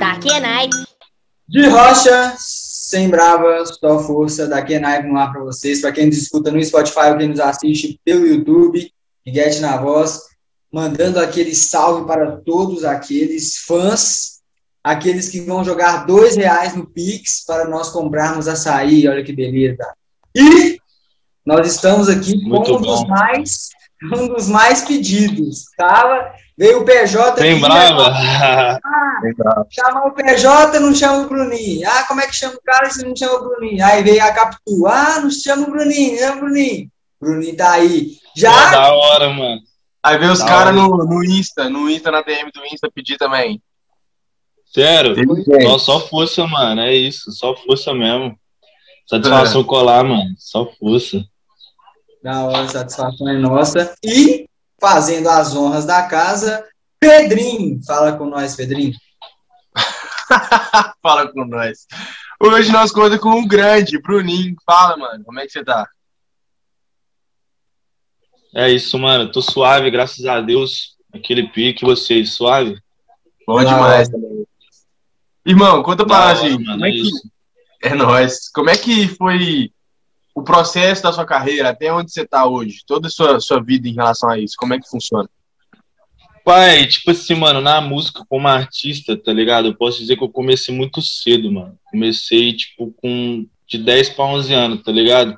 Da Kenai. De rocha, sem brava, só força, da Kenai no ar para vocês. Para quem nos escuta no Spotify quem nos assiste pelo YouTube, Get na voz, mandando aquele salve para todos aqueles fãs, aqueles que vão jogar dois reais no Pix para nós comprarmos açaí. Olha que beleza. E nós estamos aqui Muito com um dos bom. mais um dos mais pedidos. Tava, veio o PJ Bem aqui, brava. Chamar o PJ, não chama o Bruninho. Ah, como é que chama o cara se não chama o Bruninho? Aí veio a Capitu. Ah, não chama o Bruninho, chama o Bruninho. Bruninho tá aí. Já? Da hora, mano. Aí vem os caras no, no Insta, no Insta, na DM do Insta pedir também. Sério? Só, só força, mano. É isso. Só força mesmo. Satisfação colar, mano. Só força. Da hora, a satisfação é nossa. E, fazendo as honras da casa, Pedrinho. Fala com nós, Pedrinho. Fala com nós. Hoje nós contamos com um grande, Bruninho. Fala, mano, como é que você tá? É isso, mano. Tô suave, graças a Deus. Aquele pique, vocês, suave? Bom Da demais também. Irmão, conta pra nós aí. mano, Como é é é nóis? Como é que foi o processo da sua carreira, até onde você tá hoje? Toda a sua, sua vida em relação a isso, como é que funciona? Pai, tipo assim, mano, na música como artista, tá ligado? Eu posso dizer que eu comecei muito cedo, mano. Comecei, tipo, com de 10 pra 11 anos, tá ligado?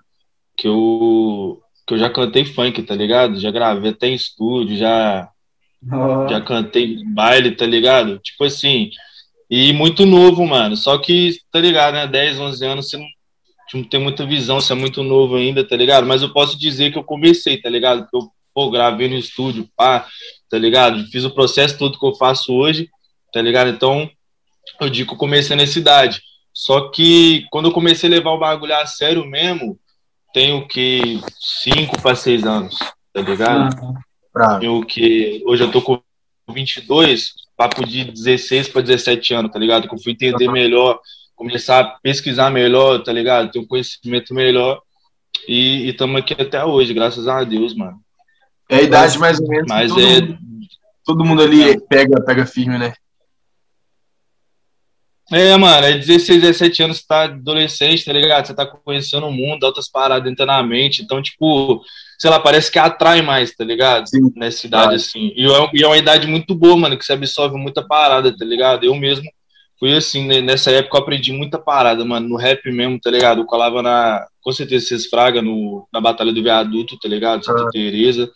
Que eu, que eu já cantei funk, tá ligado? Já gravei até em estúdio, já, já cantei baile, tá ligado? Tipo assim, e muito novo, mano. Só que, tá ligado, né? 10, 11 anos, você não, não tem muita visão, você é muito novo ainda, tá ligado? Mas eu posso dizer que eu comecei, tá ligado? Que eu, pô, gravei no estúdio, pá, tá ligado? Fiz o processo todo que eu faço hoje, tá ligado? Então, eu digo que eu comecei nessa idade. Só que quando eu comecei a levar o bagulho a sério mesmo, tenho que 5 para 6 anos, tá ligado? ah. Eu que hoje eu tô com 22, papo de 16 para 17 anos, tá ligado? Que eu fui entender melhor, começar a pesquisar melhor, tá ligado? Ter um conhecimento melhor. E estamos aqui até hoje, graças a Deus, mano. É a idade mais ou menos. Mas todo, é. mundo, todo mundo ali pega, pega firme, né? É, mano, é 16, 17 anos, você tá adolescente, tá ligado? Você tá conhecendo o mundo, outras paradas entrando na mente. Então, tipo, sei lá, parece que atrai mais, tá ligado? Sim. Nessa idade, Claro. assim. E é, e é uma idade muito boa, mano, que você absorve muita parada, tá ligado? Eu mesmo fui assim, né? nessa época eu aprendi muita parada, mano, no rap mesmo, tá ligado? Eu colava na, com certeza, vocês fraga, no, na Batalha do Viaduto, tá ligado? Santa Ah. Teresa.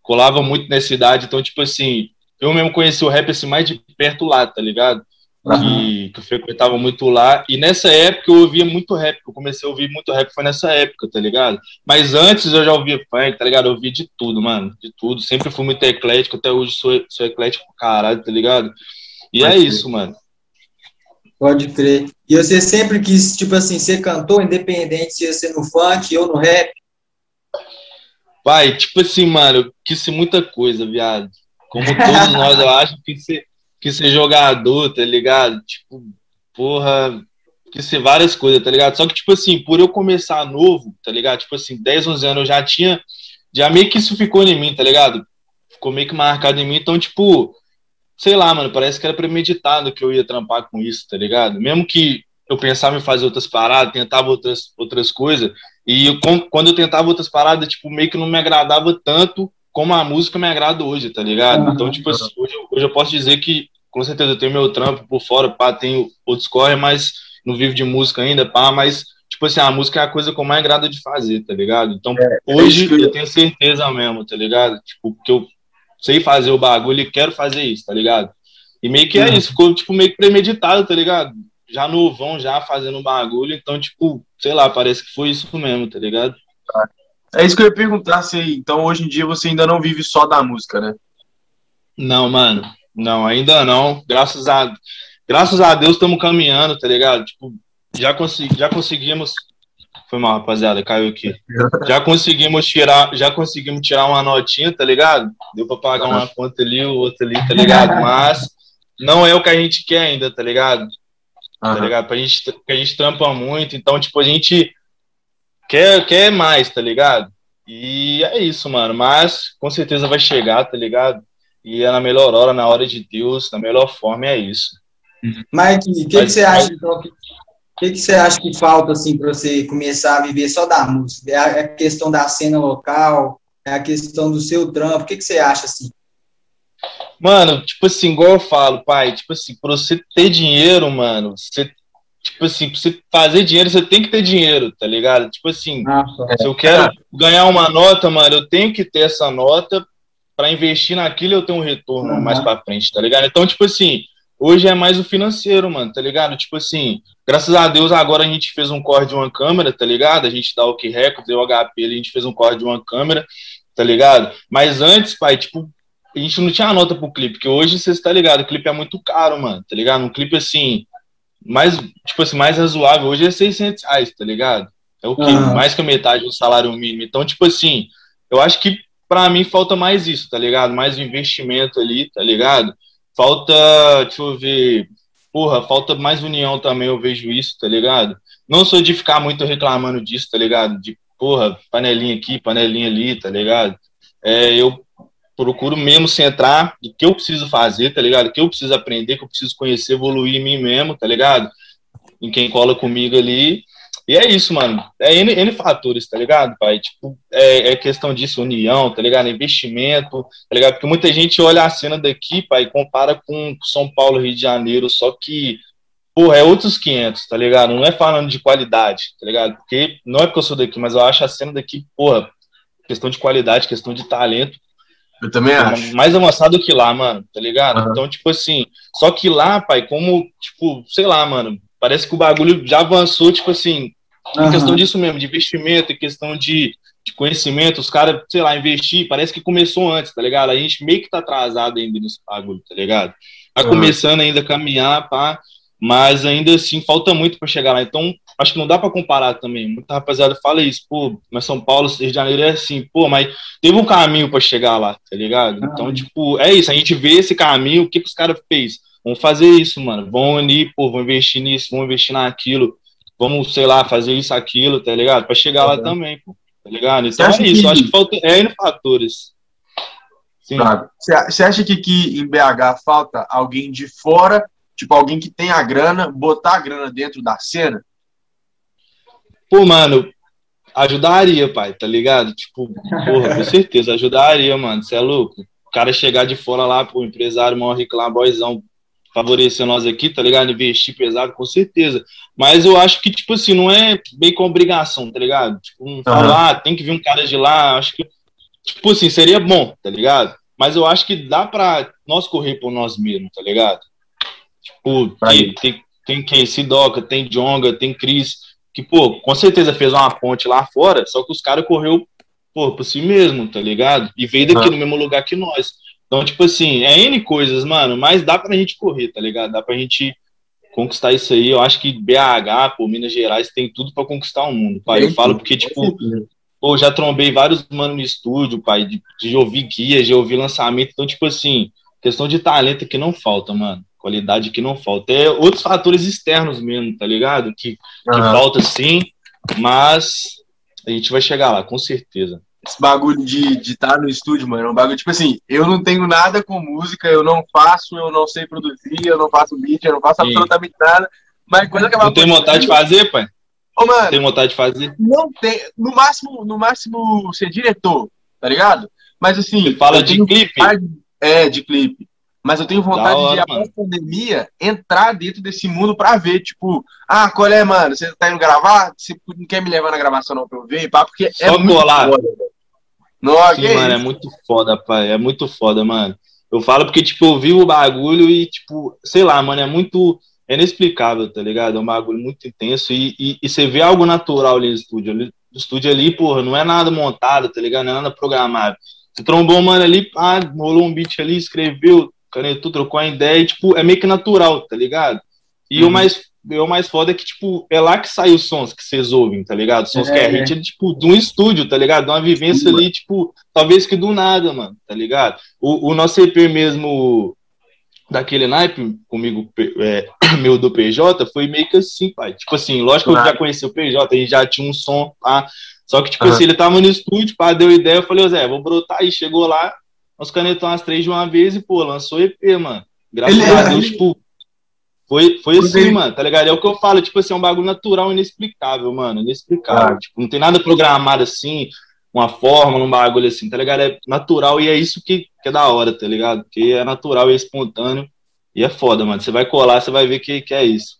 Colava muito nessa idade, então, tipo assim, eu mesmo conheci o rap assim mais de perto lá, tá ligado? que, que eu frequentava muito lá. E nessa época eu ouvia muito rap. Eu comecei a ouvir muito rap, foi nessa época, tá ligado? Mas antes eu já ouvia funk, tá ligado? Eu ouvia de tudo, mano. De tudo. Sempre fui muito eclético, até hoje sou, sou eclético caralho, tá ligado? E é Pode isso, mano. Pode crer. E você sempre quis, tipo assim, ser cantor, independente se ia ser no funk ou no rap? Pai, tipo assim, mano, eu quis ser muita coisa, viado. Como todos nós, eu acho que ser, que ser jogador, tá ligado? Tipo, porra, quis ser várias coisas, tá ligado? Só que, tipo assim, por eu começar novo, tá ligado? Tipo assim, 10, 11 anos eu já tinha, já meio que isso ficou em mim, tá ligado? Ficou meio que marcado em mim, então, tipo, sei lá, mano, parece que era premeditado que eu ia trampar com isso, tá ligado? Mesmo que eu pensava em fazer outras paradas, tentava outras, outras coisas, e eu, quando eu tentava outras paradas, tipo, meio que não me agradava tanto como a música me agrada hoje, tá ligado? Então, tipo assim, hoje, eu- hoje eu posso dizer que, com certeza, eu tenho meu trampo por fora, pá, tenho outros corre, mas não vivo de música ainda, pá, mas, tipo assim, a música é a coisa que eu mais agrada de fazer, tá ligado? Então, hoje isso que eu- eu tenho certeza mesmo, tá ligado? Tipo, que eu sei fazer o bagulho e quero fazer isso, tá ligado? E meio que é Uhum. isso, ficou, tipo, meio que premeditado, tá ligado? Já novão, já fazendo bagulho, então, tipo, sei lá, parece que foi isso mesmo, tá ligado? É isso que eu ia perguntar, se então hoje em dia você ainda não vive só da música, né? Não, mano. Não, ainda não. Graças a, graças a Deus estamos caminhando, tá ligado? Tipo, já, consegui, já conseguimos. Foi mal, rapaziada, caiu aqui. Já conseguimos tirar, já conseguimos tirar uma notinha, tá ligado? Deu pra pagar uma conta ali, o outro ali, tá ligado? Mas não é o que a gente quer ainda, tá ligado? Tá Aham. ligado? Pra gente, porque a gente trampa muito, então, tipo, a gente quer, quer mais, tá ligado? E é isso, mano. Mas com certeza vai chegar, tá ligado? E é na melhor hora, na hora de Deus, na melhor forma, é isso. Mike, o que, que você acha, então, que, que, que você acha que falta, assim, para você começar a viver só da música? É a, é a questão da cena local, é a questão do seu trampo, o que, que você acha, assim? Mano, tipo assim, igual eu falo, pai, tipo assim, pra você ter dinheiro, mano, você, tipo assim, pra você fazer dinheiro, você tem que ter dinheiro, tá ligado? Tipo assim, Nossa, se eu quero ganhar uma nota, mano, eu tenho que ter essa nota para investir naquilo eu tenho um retorno uhum. mais para frente, tá ligado? Então, tipo assim, hoje é mais o financeiro, mano, tá ligado? Tipo assim, graças a Deus agora a gente fez um corte de uma câmera, tá ligado? A gente dá o que recorde, deu o HP, a gente fez um corte de uma câmera, tá ligado? Mas antes, pai, tipo, a gente não tinha nota pro clipe, que hoje você está ligado, o clipe é muito caro, mano, tá ligado? Um clipe assim, mais, tipo assim, mais razoável, hoje é 600 reais, tá ligado? É o que? Uhum. Mais que a metade do salário mínimo. Então, tipo assim, eu acho que para mim falta mais isso, tá ligado? Mais investimento ali, tá ligado? Falta, deixa eu ver, porra, falta mais união também, eu vejo isso, tá ligado? Não sou de ficar muito reclamando disso, tá ligado? De, porra, panelinha aqui, panelinha ali, tá ligado? É, eu procuro mesmo centrar do que eu preciso fazer, tá ligado? O que eu preciso aprender, que eu preciso conhecer, evoluir em mim mesmo, tá ligado? Em quem cola comigo ali e é isso, mano. É N, N fatores, tá ligado, pai? Tipo, é, é, questão disso, união, tá ligado? Investimento, tá ligado? Porque muita gente olha a cena daqui, pai, e compara com São Paulo, Rio de Janeiro, só que, porra, é outros 500, tá ligado? Não é falando de qualidade, tá ligado? Porque não é porque eu sou daqui, mas eu acho a cena daqui, porra, questão de qualidade, questão de talento. Eu também acho. Mais avançado que lá, mano, tá ligado? Uhum. Então, tipo assim, só que lá, pai, como, tipo, sei lá, mano, parece que o bagulho já avançou, tipo assim, em uhum. questão disso mesmo, de investimento, em questão de, de conhecimento, os caras, sei lá, investir, parece que começou antes, tá ligado? A gente meio que tá atrasado ainda nesse bagulho, tá ligado? Tá uhum. começando ainda a caminhar, pá, mas ainda assim falta muito para chegar lá. Então, acho que não dá para comparar também. Muita rapaziada fala isso, pô, mas São Paulo, Rio de Janeiro é assim, pô, mas teve um caminho para chegar lá, tá ligado? Então, uhum. tipo, é isso, a gente vê esse caminho, o que, que os caras fez? Vão fazer isso, mano. Vão ali, pô, vão investir nisso, vão investir naquilo vamos, sei lá, fazer isso, aquilo, tá ligado? Para chegar lá também, pô, tá ligado? Então é isso, que... acho que falta é N fatores. Você acha que aqui em BH falta alguém de fora, tipo alguém que tem a grana, botar a grana dentro da cena? Pô, mano, ajudaria, pai, tá ligado? Tipo, porra, com certeza, ajudaria, mano, você é louco. O cara chegar de fora lá, pô, empresário, maior rico lá, boyzão, favorecer nós aqui, tá ligado? Investir pesado, com certeza. Mas eu acho que, tipo assim, não é bem com obrigação, tá ligado? Tipo, não uhum. falar, ah, tem que vir um cara de lá, acho que, tipo assim, seria bom, tá ligado? Mas eu acho que dá pra nós correr por nós mesmos, tá ligado? Tipo, tem, tem, tem quem? Sidoca, tem Jonga, tem Cris, que, pô, com certeza fez uma ponte lá fora, só que os caras correu, pô, por si mesmo, tá ligado? E veio daqui uhum. no mesmo lugar que nós. Então, tipo assim, é N coisas, mano, mas dá pra gente correr, tá ligado? Dá pra gente conquistar isso aí. Eu acho que BH, pô, Minas Gerais tem tudo para conquistar o mundo, pai. Eu falo porque, tipo, pô, já trombei vários manos no estúdio, pai, de, de ouvir guias, de ouvir lançamento. Então, tipo assim, questão de talento que não falta, mano. Qualidade que não falta. É outros fatores externos mesmo, tá ligado? Que, que uhum. falta sim, mas a gente vai chegar lá, com certeza esse bagulho de estar tá no estúdio, mano, é um bagulho, tipo assim, eu não tenho nada com música, eu não faço, eu não sei produzir, eu não faço beat, eu não faço Sim. absolutamente nada. Mas coisa que é Não tem vontade de fazer, pai? Ô, mano. Tem vontade de fazer? Não tem. No máximo, no máximo ser diretor, tá ligado? Mas assim. Você fala de clipe? Vontade, é, de clipe. Mas eu tenho vontade hora, de, após a pandemia, entrar dentro desse mundo pra ver, tipo, ah, qual é, mano? Você tá indo gravar? Você não quer me levar na gravação não pra eu ver? Pá, porque Só é muito colar. Foda, Nossa, Sim, mano, é muito foda, pai. É muito foda, mano. Eu falo porque, tipo, eu vi o bagulho e, tipo, sei lá, mano, é muito. É inexplicável, tá ligado? É um bagulho muito intenso e, e, e você vê algo natural ali no estúdio. Ali, no estúdio ali, porra, não é nada montado, tá ligado? Não é nada programado. Você trombou, mano, ali, pá, rolou um beat ali, escreveu, canetou, trocou a ideia e, tipo, é meio que natural, tá ligado? E uhum. o mais o mais foda é que, tipo, é lá que saem os sons que vocês ouvem, tá ligado? Sons é, que é hit, é, tipo, de um estúdio, tá ligado? De uma vivência ali, tipo, talvez que do nada, mano, tá ligado? O, o nosso EP mesmo, daquele naipe, comigo, é, meu do PJ, foi meio que assim, pai. Tipo assim, lógico que eu já conheci o PJ, a gente já tinha um som, pá. Só que, tipo uhum. assim, ele tava no estúdio, pá, deu ideia, eu falei, Zé, vou brotar aí. Chegou lá, nós canetamos as três de uma vez e, pô, lançou EP, mano. Graças ele, a Deus, ele... tipo Foi, foi assim, mano, tá ligado? É o que eu falo, tipo assim, é um bagulho natural, inexplicável, mano, inexplicável. Ah. Tipo, não tem nada programado assim, uma forma, um bagulho assim, tá ligado? É natural e é isso que, que é da hora, tá ligado? Que é natural e é espontâneo e é foda, mano. Você vai colar, você vai ver que, que é isso.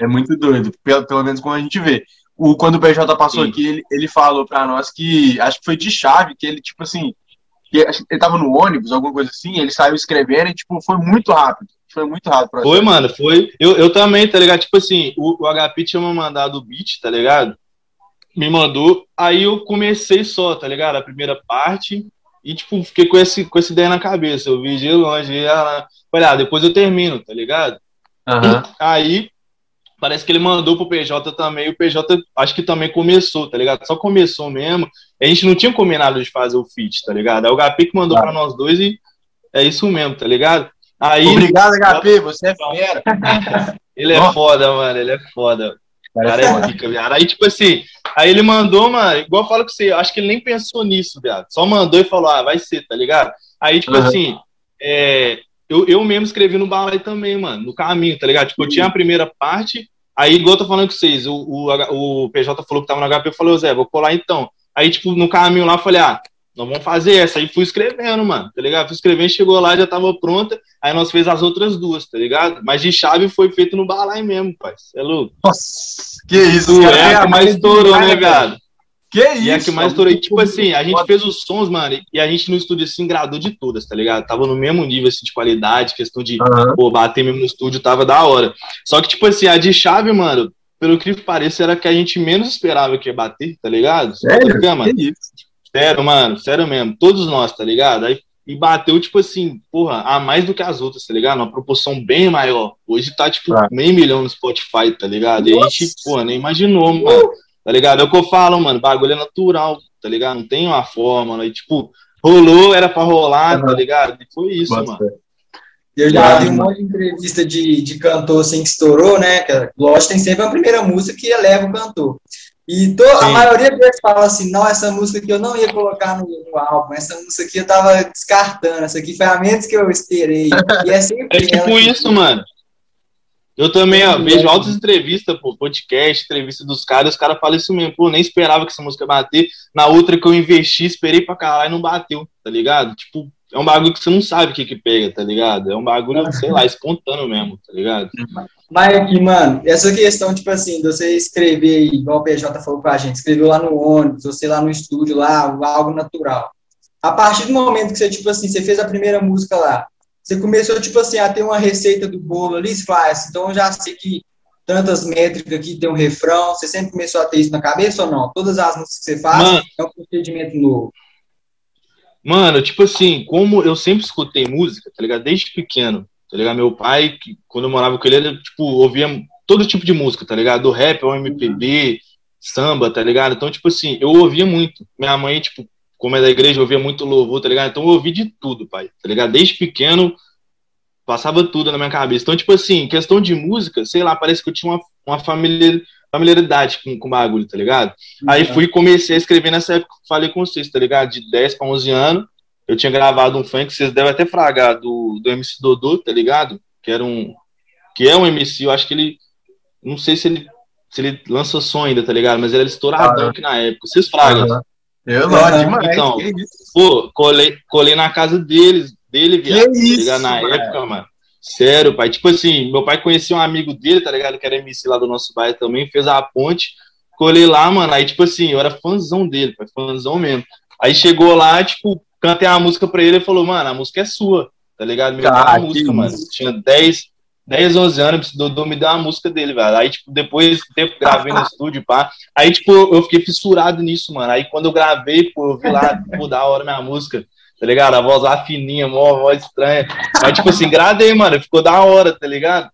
É muito doido, pelo, pelo menos como a gente vê. O, quando o PJ passou Sim. aqui, ele, ele falou pra nós que, acho que foi de chave, que ele, tipo assim, ele tava no ônibus, alguma coisa assim, ele saiu escrevendo e, tipo, foi muito rápido. Foi muito rápido. Foi, mano, foi. Eu, eu também, tá ligado? Tipo assim, o, o HP tinha me mandado o beat, tá ligado? Me mandou, aí eu comecei só, tá ligado? A primeira parte, e, tipo, fiquei com, esse, com essa ideia na cabeça. Eu vi de longe, e ela... Falei, ah, depois eu termino, tá ligado? Uhum. Aí, parece que ele mandou pro PJ também, o PJ acho que também começou, tá ligado? Só começou mesmo. A gente não tinha combinado de fazer o feat, tá ligado? Aí o HP que mandou ah. pra nós dois e é isso mesmo, tá ligado? Aí, Obrigado, HP, você é fera. ele é foda, mano, ele é foda. Cara é pica, viado. Aí, tipo assim, aí ele mandou, mano, igual eu falo com você, acho que ele nem pensou nisso, viado. Só mandou e falou, ah, vai ser, tá ligado? Aí, tipo uhum. assim, é, eu, eu mesmo escrevi no balai também, mano, no caminho, tá ligado? Tipo, eu tinha a primeira parte, aí, igual eu tô falando com vocês, o, o, o PJ falou que tava no HP, eu falei, Zé, vou colar então. Aí, tipo, no caminho lá, eu falei, ah, nós vamos fazer essa. Aí fui escrevendo, mano, tá ligado? Fui escrevendo, chegou lá, já tava pronta. Aí nós fez as outras duas, tá ligado? Mas de chave foi feito no balai mesmo, pai. Você é louco? Nossa, que isso, cara. É a que mais estourou, né, viado? Que isso? E é a que mais estourou. Tipo assim, a gente fez os sons, mano, e a gente no estúdio assim gradou de todas, tá ligado? Tava no mesmo nível assim, de qualidade, questão de uhum. pô, bater mesmo no estúdio, tava da hora. Só que, tipo assim, a de chave, mano, pelo que pareça, era que a gente menos esperava que ia bater, tá ligado? Sério? Que isso? Sério, mano, sério mesmo. Todos nós, tá ligado? Aí, e bateu, tipo assim, porra, a mais do que as outras, tá ligado? Uma proporção bem maior. Hoje tá, tipo, ah. meio milhão no Spotify, tá ligado? E a gente, porra, nem imaginou, mano. Tá ligado? É o que eu falo, mano. Bagulho é natural, tá ligado? Não tem uma forma, E, tipo, rolou, era pra rolar, tá ligado? E foi isso, Nossa. mano. Eu já vi um monte de entrevista de, de cantor assim que estourou, né? Lógico, tem sempre a primeira música que eleva o cantor. E to, a maioria deles fala assim, não, essa música aqui eu não ia colocar no, no, álbum, essa música aqui eu tava descartando, essa aqui foi a menos que eu esperei. E é sempre É tipo isso, mano. Eu também, ó, vejo altas entrevistas, pô, podcast, entrevista dos caras, os caras falam isso mesmo, pô, nem esperava que essa música bater. Na outra que eu investi, esperei pra caralho e não bateu, tá ligado? Tipo, é um bagulho que você não sabe o que que pega, tá ligado? É um bagulho, sei lá, espontâneo mesmo, tá ligado? Mas aqui, mano, essa questão, tipo assim, de você escrever, igual o PJ falou com a gente, escreveu lá no ônibus, você lá no estúdio, lá, algo natural. A partir do momento que você, tipo assim, você fez a primeira música lá, você começou, tipo assim, a ter uma receita do bolo ali, você faz, ah, então eu já sei que tantas métricas aqui tem um refrão, você sempre começou a ter isso na cabeça ou não? Todas as músicas que você faz mano, é um procedimento novo. Mano, tipo assim, como eu sempre escutei música, tá ligado? Desde pequeno, tá ligado? Meu pai, que, quando eu morava com ele, ele, tipo, ouvia todo tipo de música, tá ligado? Do rap ao MPB, samba, tá ligado? Então, tipo assim, eu ouvia muito. Minha mãe, tipo, como é da igreja, ouvia muito louvor, tá ligado? Então eu ouvi de tudo, pai, tá ligado? Desde pequeno, passava tudo na minha cabeça. Então, tipo assim, questão de música, sei lá, parece que eu tinha uma, uma família familiaridade com, com o bagulho, tá ligado? Uhum. Aí fui comecei a escrever nessa época, falei com vocês, tá ligado? De 10 para 11 anos, eu tinha gravado um funk, vocês devem até fragar, do, do MC Dodô, tá ligado? Que era um. Que é um MC, eu acho que ele. Não sei se ele, se ele lança som ainda, tá ligado? Mas ele era estouradão aqui na época. Vocês fragam. Uhum. Eu gosto demais. Então, pô, colei, colei na casa deles, dele, viado, tá ligado? Na época, mano. Sério, pai. Tipo assim, meu pai conhecia um amigo dele, tá ligado? Que era MC lá do nosso bairro também, fez a ponte. Colei lá, mano. Aí, tipo assim, eu era fãzão dele, pai, fãzão mesmo. Aí chegou lá, tipo, cantei a música pra ele e falou, mano, a música é sua, tá ligado? Me deu a música, mano. Tinha 10, 10, 11 anos, Dodô me deu a música dele, velho. Aí, tipo, depois tempo gravei no estúdio, pá. Aí, tipo, eu fiquei fissurado nisso, mano. Aí, quando eu gravei, pô, eu vi lá, pô, da hora minha música tá ligado? A voz lá fininha, mó voz estranha. Mas, tipo assim, gradei, mano, ficou da hora, tá ligado?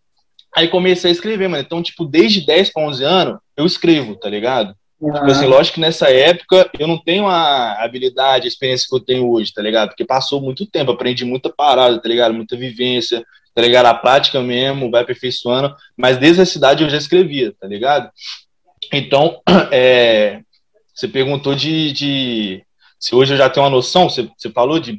Aí comecei a escrever, mano. Então, tipo, desde 10 para 11 anos, eu escrevo, tá ligado? Uhum. Tipo assim, lógico que nessa época eu não tenho a habilidade, a experiência que eu tenho hoje, tá ligado? Porque passou muito tempo, aprendi muita parada, tá ligado? Muita vivência, tá ligado? A prática mesmo, vai aperfeiçoando. Mas desde a cidade eu já escrevia, tá ligado? Então, é, você perguntou de, de se hoje eu já tenho uma noção, você, você falou de.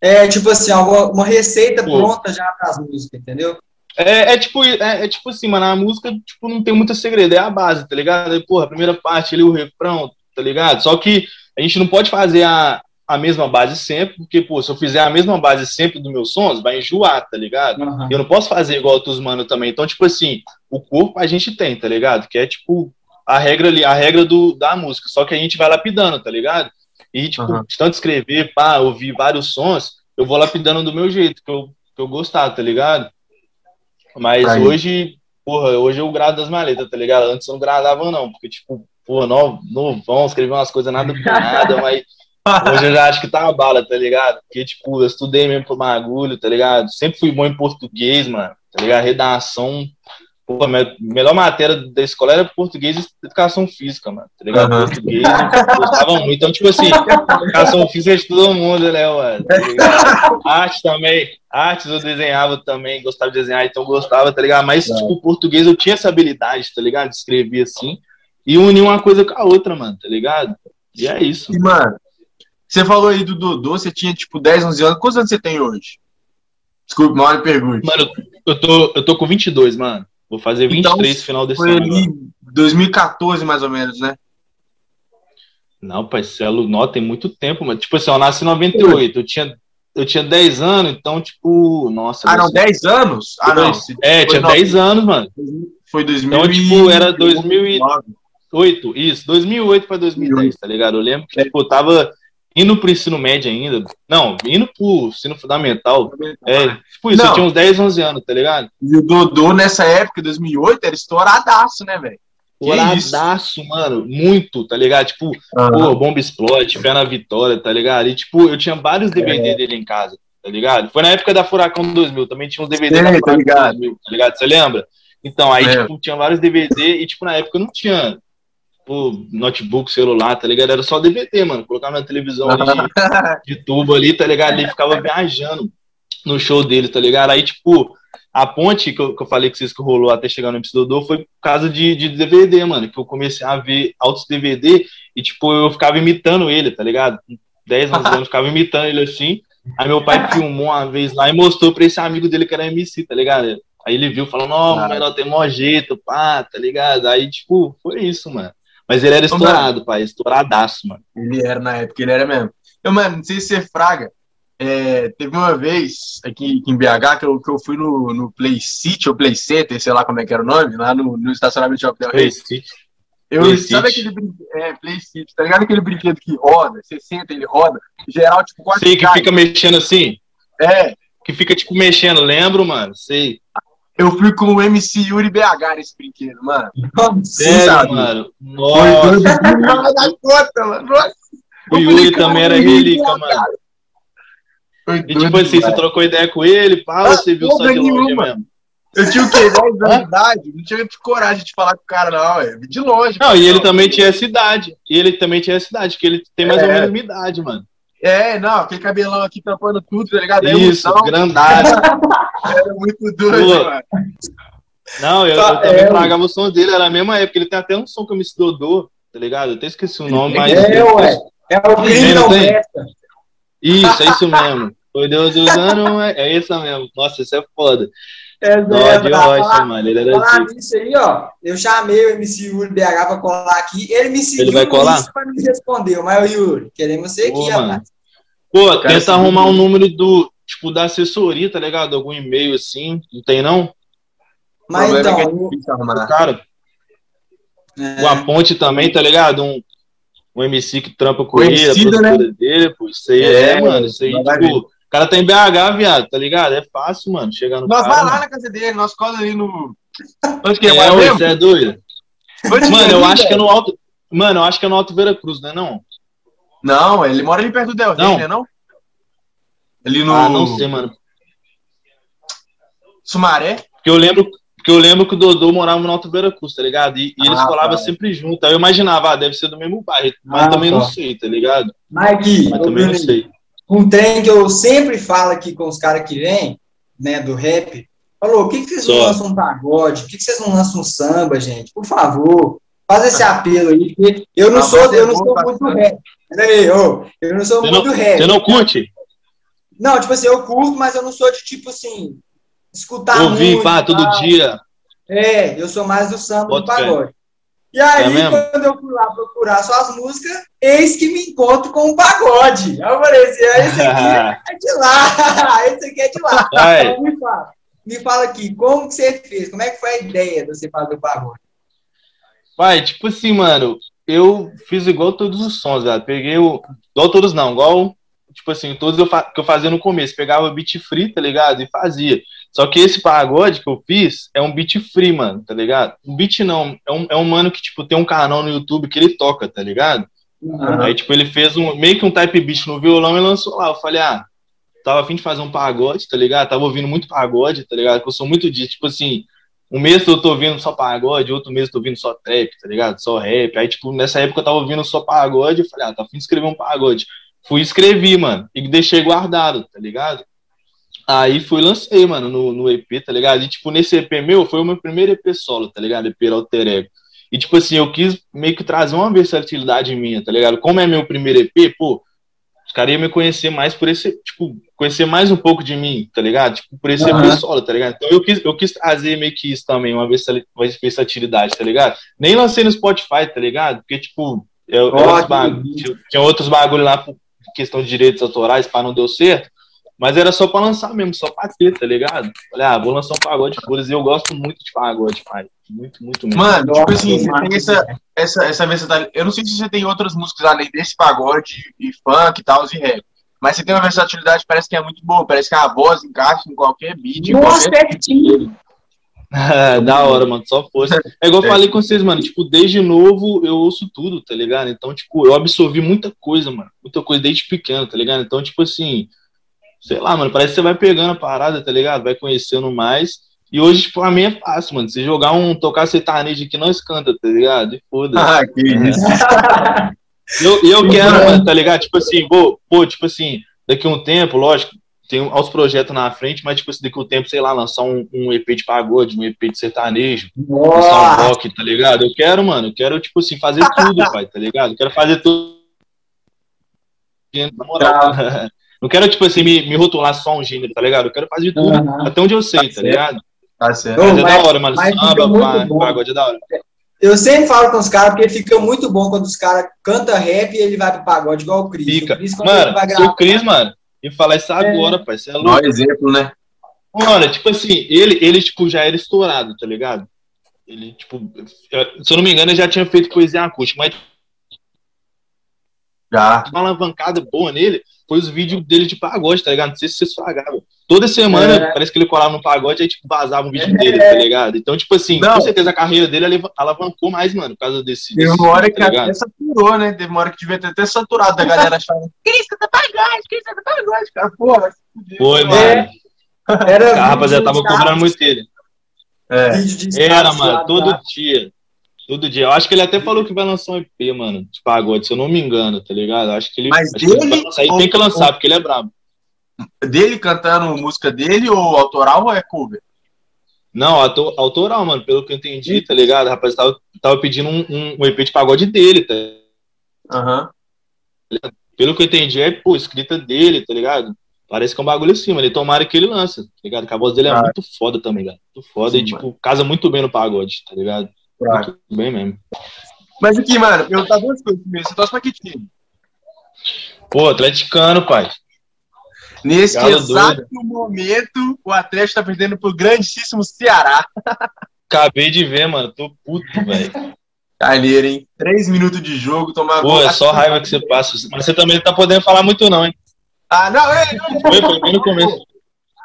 É, tipo assim, alguma, uma receita Pô. pronta já para as músicas, entendeu? É, é tipo, é, é, tipo assim, mano, a música tipo, não tem muito segredo, é a base, tá ligado? Aí, porra, a primeira parte ali, o refrão, tá ligado? Só que a gente não pode fazer a, a mesma base sempre, porque, pô, se eu fizer a mesma base sempre dos meus sons, vai enjoar, tá ligado? Uhum. Eu não posso fazer igual os mano também. Então, tipo assim, o corpo a gente tem, tá ligado? Que é, tipo, a regra ali, a regra do, da música, só que a gente vai lapidando, tá ligado? E, tipo, uhum. de tanto escrever, pá, ouvir vários sons, eu vou lapidando do meu jeito, que eu, que eu gostar, tá ligado? Mas Aí. hoje, porra, hoje eu grado das maletas, tá ligado? Antes eu não gradava, não, porque, tipo, porra, novão, escrever umas coisas nada com nada, mas hoje eu já acho que tá uma bala, tá ligado? Porque, tipo, eu estudei mesmo pro bagulho, tá ligado? Sempre fui bom em português, mano, tá ligado? Redação, Pô, a melhor matéria da escola era português e educação física, mano. Tá ligado? Uhum. Português, gostava muito. Então, tipo assim, educação física é de todo mundo, né, mano? Tá Arte também. Artes eu desenhava também, gostava de desenhar, então gostava, tá ligado? Mas, é. tipo, português eu tinha essa habilidade, tá ligado? De escrever assim. E unir uma coisa com a outra, mano, tá ligado? E é isso. E, mano, você falou aí do Dodô, você tinha, tipo, 10, 11 anos. Quantos anos você tem hoje? Desculpa, uma hora pergunta. Mano, eu tô, eu tô com 22, mano. Vou fazer 23 então, final desse foi ano. Ali 2014, mais ou menos, né? Não, Celo, não, tem muito tempo, mas tipo assim, eu nasci em 98, eu tinha, eu tinha 10 anos, então, tipo, nossa. Ah, não, 10 anos? Ah, não. É, tinha 10 anos, mano. Foi 2009. Então, tipo, era 2008, isso, 2008 para 2010, tá ligado? Eu lembro que, é. tipo, eu tava indo pro ensino médio ainda. Não, indo pro ensino fundamental. É, tipo isso, eu tinha uns 10, 11 anos, tá ligado? E o Dodô, nessa época, 2008, era estouradaço, né, velho? Estouradaço, mano, muito, tá ligado? Tipo, uhum. pô, Bomba Explode, Fé na Vitória, tá ligado? E, tipo, eu tinha vários DVD é. dele em casa, tá ligado? Foi na época da Furacão 2000, também tinha uns DVD Sim, da Furacão tá ligado. 2000, tá ligado? Você lembra? então, aí, é. tipo, tinha vários DVD e, tipo, na época não tinha pô, notebook, celular, tá ligado? Era só DVD, mano. Colocava na televisão de, de, tubo ali, tá ligado? Ele ficava viajando no show dele, tá ligado? Aí, tipo, a ponte que eu, que eu falei que vocês que rolou até chegar no MC Dodô foi por causa de, de DVD, mano. Que eu comecei a ver altos DVD e, tipo, eu ficava imitando ele, tá ligado? 10, 11 anos, ficava imitando ele assim. Aí meu pai filmou uma vez lá e mostrou pra esse amigo dele que era MC, tá ligado? Aí ele viu, falou, não, o menor tem mó jeito, pá, tá ligado? Aí, tipo, foi isso, mano. Mas ele era estourado, mano, pai, estouradaço, mano. Ele era na época, ele era mesmo. Eu, mano, não sei se você fraga. É, teve uma vez aqui, aqui, em BH que eu, que eu fui no, no Play City ou Play Center, sei lá como é que era o nome, lá no, no estacionamento de Hotel Play City. Eu, Play sabe City. aquele brinquedo, é, Play City, tá ligado aquele brinquedo que roda, você senta, ele roda, geral, tipo, quase Sei, que fica mexendo assim? É. Que fica, tipo, mexendo, lembro, mano, sei. Eu fui com o MC Yuri BH nesse brinquedo, mano. Sério, mano? Nossa. da conta, mano. Nossa. O Yuri também era relíquia, mano. e tipo assim, você trocou ideia com ele, pá, ah, você viu só de longe mesmo? Eu tinha o quê? 10 anos de idade? Não tinha coragem de falar com o cara, não, é de longe. Não, e ele também tinha essa idade. E ele também tinha essa idade, que ele tem mais é. ou menos a minha idade, mano. É, não, aquele cabelão aqui tampando tudo, tá ligado? É Isso, emoção. grandado. era muito doido, Pô. mano. Não, eu, tá, eu também é, pagava o som dele, era a mesma época. Ele tem até um som que eu me Dodô, tá ligado? Eu até esqueci o nome, mas. É, ué. É o Green tem... Isso, é isso mesmo. Foi Deus usando, é, é isso mesmo. Nossa, isso é foda. É, Nossa, de rocha, mano. Ele era falar assim. nisso aí, ó. Eu chamei o MC Yuri BH pra colar aqui. Ele me seguiu ele vai colar? Isso, mas não me respondeu. Mas, o Yuri, queremos você aqui, rapaz. Pô, tenta arrumar um número do, tipo, da assessoria, tá ligado? Algum e-mail assim, não tem não? Mas então, é o cara. É... a ponte também, tá ligado? Um, um MC que trampa com ele, a né? dele, pô, isso aí é, é mano, isso aí, tipo, cara tá em BH, viado, tá ligado? É fácil, mano, chegar no Nós cara, vai lá mano. na casa dele, nós cola ali no... Onde que é, é você é doido? mano, eu acho que é no Alto... Mano, eu acho que é no Alto Vera Cruz, né, não? Não, ele mora ali perto do Del Rey, não. né, não? Ali no... Ah, não sei, mano. Sumaré? Porque eu lembro, porque eu lembro que o Dodô morava no Alto Veracruz, tá ligado? E, e eles ah, colavam tá. sempre junto. Aí eu imaginava, ah, deve ser do mesmo bairro. Mas ah, também tá. não sei, tá ligado? Mike, mas também não sei. Um trem que eu sempre falo aqui com os caras que vêm, né, do rap, falou, por que, que vocês Só. não lançam um pagode? Por que, que vocês não lançam um samba, gente? Por favor, faz esse apelo aí, porque eu não, sou, eu não sou muito rap. Peraí, ô, eu não sou você muito não, rap. Você não curte? Não, tipo assim, eu curto, mas eu não sou de tipo assim. escutar Ouvi, muito. pá, todo tal. dia. É, eu sou mais do samba do Bota fé. pagode. E aí, É quando eu fui lá procurar suas músicas, eis que me encontro com o pagode. Aí eu falei assim, ah, esse aqui é de lá, esse aqui é de lá. Então, me fala, me fala aqui, como que você fez? Como é que foi a ideia de você fazer o pagode? Vai, tipo assim, mano, eu fiz igual todos os sons, velho. Peguei o. Igual todos não, igual, tipo assim, todos eu fa- que eu fazia no começo. Pegava beat free, tá ligado? E fazia. Só que esse pagode que eu fiz é um beat free, mano, tá ligado? Um beat não, é um, é um mano que, tipo, tem um canal no YouTube que ele toca, tá ligado? Aí, tipo, ele fez um, meio que um type beat no violão e lançou lá. Eu falei, ah, tava afim de fazer um pagode, tá ligado? Tava ouvindo muito pagode, tá ligado? Que eu sou muito de, tipo assim, um mês eu tô ouvindo só pagode, outro mês eu tô ouvindo só trap, tá ligado? Só rap. Aí, tipo, nessa época eu tava ouvindo só pagode, eu falei, ah, tá afim de escrever um pagode. Fui escrevi, mano, e deixei guardado, tá ligado? Aí fui lancei, mano, no, no EP, tá ligado? E, tipo, nesse EP meu, foi o meu primeiro EP solo, tá ligado? EP Alter Ego. E, tipo assim, eu quis meio que trazer uma versatilidade minha, tá ligado? Como é meu primeiro EP, pô, os caras iam me conhecer mais por esse, tipo, conhecer mais um pouco de mim, tá ligado? Tipo, por esse Aham. EP solo, tá ligado? Então eu quis, eu quis trazer meio que isso também, uma versatilidade, tá ligado? Nem lancei no Spotify, tá ligado? Porque, tipo, eu, eu- outros bagulho- que tinha, outros bagulho lá por questão de direitos autorais, pá, não deu certo. Mas era só pra lançar mesmo, só pra ter, tá ligado? Falei, ah, vou lançar um pagode, foda E eu gosto muito de pagode, pai. Muito, muito mesmo. Mano, tipo Nossa, assim, você tem essa, essa, essa versatilidade. Eu não sei se você tem outras músicas além desse pagode e funk e tal, e rap. Mas você tem uma versatilidade, parece que é muito boa. Parece que a voz encaixa em qualquer beat. em Nossa, qualquer... certinho. da hora, mano, só força. É igual eu falei com vocês, mano, tipo, desde novo eu ouço tudo, tá ligado? Então, tipo, eu absorvi muita coisa, mano, muita coisa desde pequeno, tá ligado? Então, tipo assim, sei lá, mano, parece que você vai pegando a parada, tá ligado? Vai conhecendo mais. E hoje, tipo, pra mim é fácil, mano. Se jogar um, tocar sertanejo aqui, nós canta, tá ligado? E foda-se. Ah, que isso. E eu, eu quero, mano, tá ligado? Tipo assim, vou, pô, tipo assim, daqui um tempo, lógico, tem aos projetos na frente, mas, tipo assim, daqui um tempo, sei lá, lançar um, um EP de pagode, um EP de sertanejo, lançar um Nossa, rock, tá ligado? Eu quero, mano, eu quero, tipo assim, fazer tudo, pai, tá ligado? Eu quero fazer tudo. Na moral. Não quero, tipo assim, me, me rotular só um gênero, tá ligado? Eu quero fazer tudo, Aham. até onde eu sei, tá certo. ligado? Tá certo. Ô, Mas é mas- da hora, mano. mas Samba, pagode é da hora. Eu sempre falo com os caras, porque fica muito bom quando os caras cantam rap e ele vai pro pagode, igual o Cris. Fica. O Cris, quando ele Mano, se gravar, o Cris, mano, e falar isso agora, pai, você é louco. Nó exemplo, né? Mano, tipo assim, ele, ele, tipo, já era estourado, tá ligado? Ele, tipo, se eu não me engano, ele já tinha feito poesia acústica, mas Já. uma alavancada boa nele foi os vídeos dele de pagode, tá ligado? Não sei se vocês flagavam. Toda semana, É. parece que ele colava no pagode, aí, tipo, vazava um vídeo dele, tá ligado? Então, tipo assim, Não. com certeza a carreira dele alava- alavancou mais, mano, por causa desse. Teve uma hora tá que ligado? até saturou, né? Teve uma hora que devia ter até saturado da galera achando. Cris, canta pagode, Cris, canta pagode, cara. Pô, Foi, mano. mano. Era A rapaziada tava cobrando muito ele. É. Era, mano, do todo dia. Todo dia. Eu acho que ele até falou que vai lançar um EP, mano, de pagode, se eu não me engano, tá ligado? Eu Acho que ele, Mas acho que ele dele lançar. Ou- tem que lançar, porque ele é brabo. Dele cantando música dele ou autoral ou é cover? Não, autor- autoral, mano, pelo que eu entendi, tá ligado? Rapaz tava, tava pedindo um, um, um EP de pagode dele, tá? Aham. Pelo que eu entendi, é, pô, escrita dele, tá ligado? Parece que é um bagulho assim, mano. E tomara que ele lance, tá ligado? Que a voz dele é Claro. muito foda também, velho. Muito foda Sim, e, tipo, casa muito bem no pagode, tá ligado? Claro. Muito bem mesmo. Mas aqui, mano, perguntar duas coisas primeiro. Você torce pra que time? Pô, atleticano, pai. Nesse Galo exato momento, o Atlético tá perdendo pro grandíssimo Ceará. Acabei de ver, mano. Tô puto, velho. Carneiro, hein? Três minutos de jogo, tomar Pô, é só raiva que você passa. Mas você também não tá podendo falar muito, não, hein? Ah, não, é, não, Foi, foi bem no começo.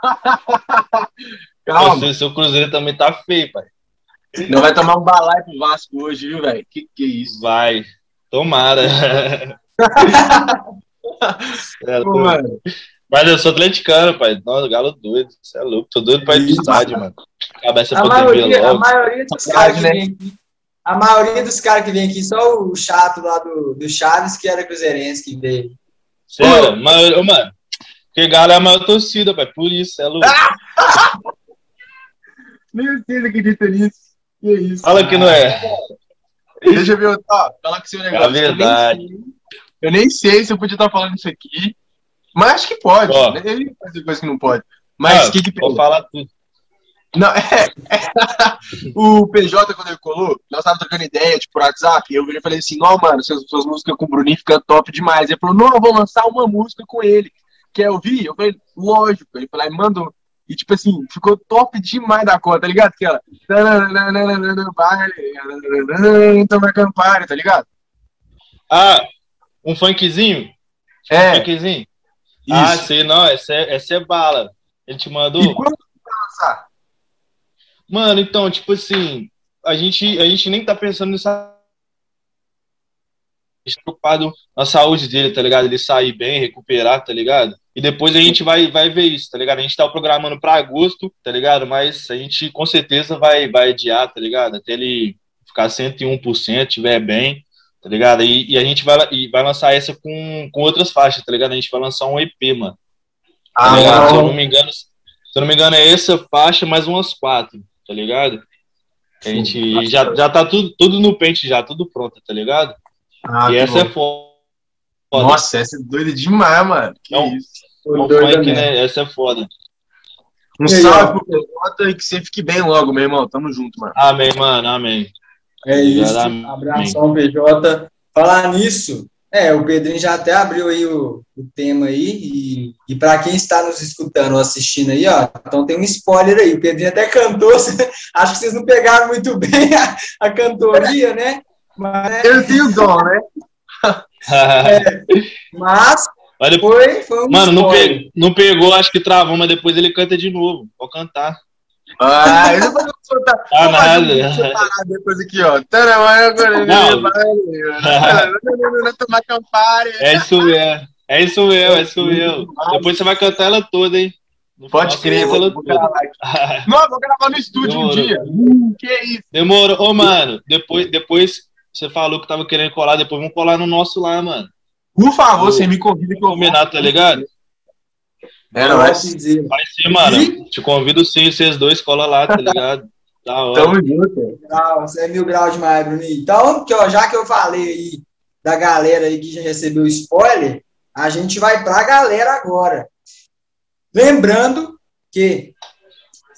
calma. Seu, seu Cruzeiro também tá feio, pai. Não vai tomar um balai pro Vasco hoje, viu, velho? Que que é isso? Vai. Tomara. É, Pô, tô- mano. Mas eu sou atleticano, pai. Nossa, galo doido. Você é louco. Tô doido pra ir pro estádio, mano. Cabeça A maioria, a logo. maioria dos caras que né? vem aqui, a maioria dos caras que vem aqui, só o chato lá do, do Chaves, que era cruzeirense, que veio. Sério, mas, ô, mano. Porque galo é a maior torcida, pai. Por isso, é louco. Nem vocês acreditam nisso. Que isso? Fala que não é. Deixa eu ver, falar com o seu negócio. É verdade. Eu nem, sei, eu nem sei se eu podia estar falando isso aqui, mas acho que pode. Ó. né? Ele faz coisa que não pode. Mas o que que Vou falar tudo. Não, é, é, O PJ, quando ele colou, nós tava trocando ideia, tipo, por WhatsApp, eu virei e falei assim, não, mano, suas, suas músicas com o Bruninho ficam top demais. Ele falou, não, eu vou lançar uma música com ele. Quer ouvir? Eu falei, lógico. Ele falou, mandou. E, tipo assim, ficou top demais da conta, tá ligado? Aquela. Então vai acampar, tá ligado? Ah, um funkzinho? É. Um funkzinho? Ah, sei, não, essa é, essa é bala. Ele te mandou? E quando lançar? Mano, então, tipo assim, a gente, a gente nem tá pensando nisso. A gente tá preocupado na saúde dele, tá ligado? Ele sair bem, recuperar, tá ligado? E depois a gente vai, vai ver isso, tá ligado? A gente tá programando pra agosto, tá ligado? Mas a gente com certeza vai, vai adiar, tá ligado? Até ele ficar 101%, tiver bem, tá ligado? E, e a gente vai, e vai lançar essa com, com outras faixas, tá ligado? A gente vai lançar um EP, mano. Tá Ah? Se eu não. me engano, se eu não me engano, é essa faixa mais umas quatro, tá ligado? A gente já, já tá tudo, tudo no pente já, tudo pronto, tá ligado? Ah, e essa bom. é foda. Nossa, essa é doida demais, mano. Que Não. isso. É funk, né? Essa é foda. Um E aí, salve pro PJ e que você fique bem logo, meu irmão. Tamo junto, mano. Amém, mano, amém. É isso. Amém. Abração, PJ. Falar nisso, é, o Pedrinho já até abriu aí o, o tema aí, e, e para quem está nos escutando ou assistindo aí, ó, então tem um spoiler aí. O Pedrinho até cantou, acho que vocês não pegaram muito bem a, a cantoria, né? Mas, Eu tenho dom, né? mas Mas depois- foi, foi um Mano, não, pe- não pegou, acho que travou, mas depois ele canta de novo. Pode cantar. Ah, eu não vou soltar. Vou fazer nada. um depois aqui, ó. Não. Não. É isso mesmo. É isso mesmo, é isso mesmo. Depois você vai cantar ela toda, hein? No Pode crer, vou gravar aqui. Não, vou gravar no estúdio um Demorou. dia. Hum, que isso. Demorou. Ô, mano, depois, depois você falou que tava querendo colar, depois vamos colar no nosso lá, mano. Por favor, você me convida que eu vou. Combinar, tá ligado? É Posso nóis. dizer. Vai sim, mano. Te convido sim, vocês dois cola lá, tá ligado? Da hora. Tamo junto. Você é mil graus demais, Bruninho. Então, que, ó, já que eu falei aí da galera aí que já recebeu spoiler, a gente vai pra galera agora. Lembrando que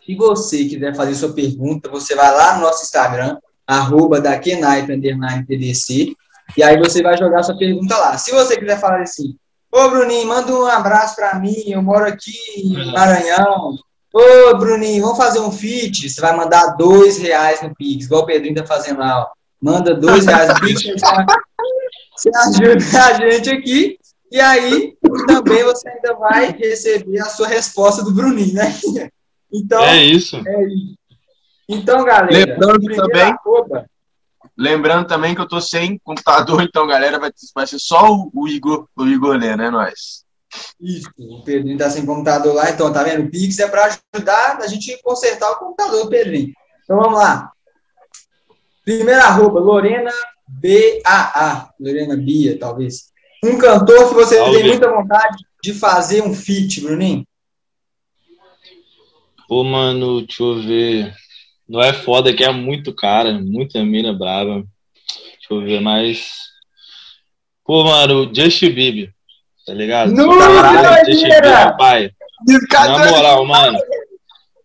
se você quiser fazer sua pergunta, você vai lá no nosso Instagram, arroba da PDC, e aí você vai jogar sua pergunta lá. Se você quiser falar assim, ô Bruninho, manda um abraço pra mim, eu moro aqui em Maranhão, Ô, Bruninho, vamos fazer um feat? Você vai mandar dois reais no Pix, igual o Pedrinho tá fazendo lá, ó. Manda dois reais no Pix, você ajuda a gente aqui. E aí, também você ainda vai receber a sua resposta do Bruninho, né? Então, É isso. é isso. Então, galera, Lembrando também- arroba, Lembrando também que eu tô sem computador, então, galera, vai, vai ser só o, o Igor, o Igor lendo, é nóis. Isso, o Pedrinho tá sem computador lá, então, tá vendo? O Pix é para ajudar a gente consertar o computador do Pedrinho. Então, vamos lá. Primeiro arroba, Lorena B-A-A. Lorena Bia, talvez. Um cantor que você Salve. tem muita vontade de fazer um feat, Bruninho. Pô, mano, deixa eu ver. Não é foda que é muito cara, muita mina brava. Deixa eu ver, mas. Pô, mano, Justin Bieber, tá ligado? Não, Caralho, Justin! Bieber, pai. Na moral, mano.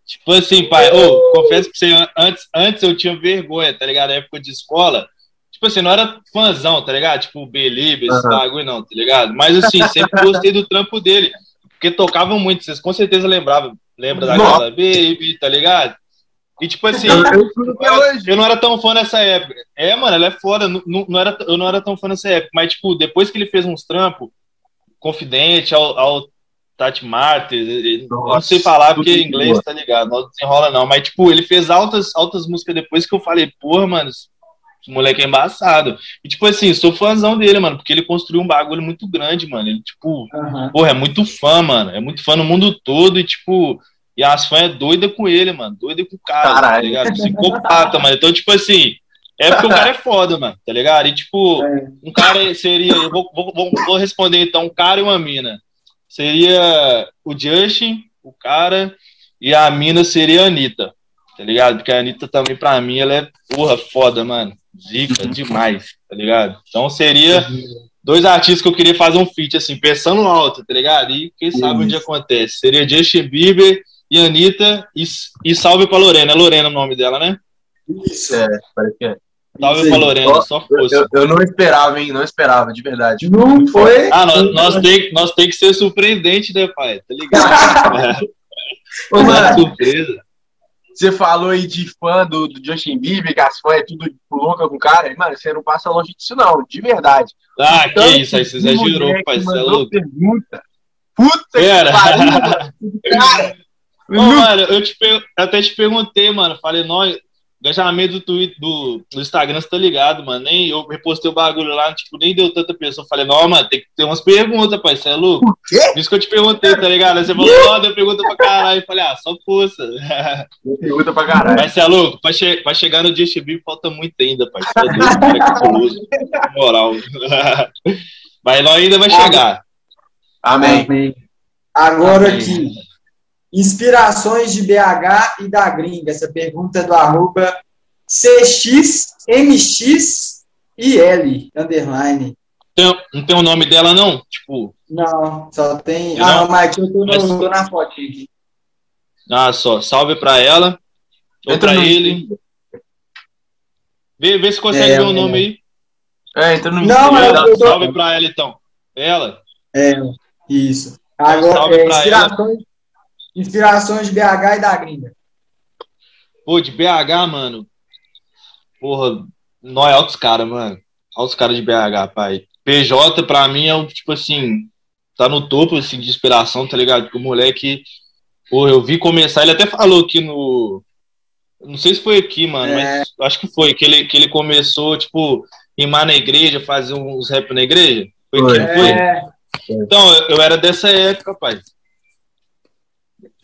Tipo assim, pai, ô, confesso pra você, antes, antes eu tinha vergonha, tá ligado? Na época de escola. Tipo assim, não era fãzão, tá ligado? Tipo, Believe, esse Aham. bagulho, não, tá ligado? Mas assim, sempre gostei do trampo dele. Porque tocavam muito, vocês com certeza lembravam. Lembra Nossa. daquela Baby, tá ligado? E tipo assim, Eu, eu hoje. eu não era tão fã nessa época. É, mano, ela é foda. Não, não, era, eu não era tão fã nessa época. Mas, tipo, depois que ele fez uns trampos, confidente ao, ao Tati Martins, eu não sei falar porque em inglês, tá ligado? Não desenrola não. Mas, tipo, ele fez altas, altas músicas depois que eu falei, porra, mano, esse moleque é embaçado. E, tipo assim, sou fãzão dele, mano, porque ele construiu um bagulho muito grande, mano. Ele, tipo, Aham. porra, é muito fã, mano. É muito fã no mundo todo e, tipo, e as fãs é doida com ele, mano. Doida com o cara, tá Caralho. ligado? Psicopata, mano. Então, tipo assim, é porque o cara é foda, mano, tá ligado? E, tipo, É. um cara seria. Eu vou, vou, vou, vou responder então, um cara e uma mina. Seria o Justin, o cara, e a mina seria a Anitta, tá ligado? Porque a Anitta também, pra mim, ela é porra foda, mano. Zica demais, tá ligado? Então seria dois artistas que eu queria fazer um feat, assim, pensando alto, tá ligado? E quem sabe onde acontece. Seria Justin Bieber e Anitta, e, e salve pra Lorena. É Lorena o nome dela, né? Isso, é, parece que é. Salve pra. Lorena, só força. Eu, eu não esperava, hein? Não esperava, de verdade. Não foi? Ah, nós, nós tem, nós tem que ser surpreendente, né, pai? Tá ligado? Ô, mano, surpresa. você falou aí de fã do, do Justin Bieber, que as fãs é tudo louca com o cara. Mano, você não passa longe disso, não, de verdade. Ah, que Tanto isso, aí você exagerou, pai. que Você é louco. Pergunta. Puta Pera. que pariu. Cara, Ô, mano, eu te per- até te perguntei, mano. Falei, nós, engajamento do, Twitter, do, do Instagram, você tá ligado, mano? Nem eu repostei o bagulho lá, tipo, nem deu tanta pessoa. Falei, não, mano, tem que ter umas perguntas, pai. Você é louco? Por quê? Isso que eu te perguntei, tá ligado? Aí você falou, ó, deu pergunta pra caralho. Eu falei, ah, só força. Pergunta pra caralho. Mas você é louco? Pra, che pra chegar no Justin Bieber falta muito ainda, pai. Você é doido, cara, cabuloso. Moral. Mas nós ainda vai chegar. Amém. Agora Amém. aqui, inspirações de BH e da gringa. Essa pergunta é do arroba CXMX e L, underline. Tem- não tem o nome dela, não? Tipo, Não, só tem... Não? Ah, não, mas eu tô, no- Mas- tô na fotinha aqui. ah, só. Salve pra ela. Ou Entra pra no- ele. Vê, vê se consegue É, ver o é. nome aí. É, entra no Não, mas Dá- eu tô- Salve pra ela, então. Ela? É, isso. Agora, salve é, pra inspirações, inspirações de BH e da gringa. Pô, de BH, mano. Porra, nós é altos caras, mano. Altos caras de BH, pai. PJ, pra mim, é um, tipo assim, tá no topo, assim, de inspiração, tá ligado? Porque o moleque, porra, eu vi começar, ele até falou aqui no... Não sei se foi aqui, mano, É. mas acho que foi, que ele, que ele começou, tipo, rimar na igreja, fazer uns rap na igreja. Foi, Foi. não foi? É, Então, eu era dessa época, pai.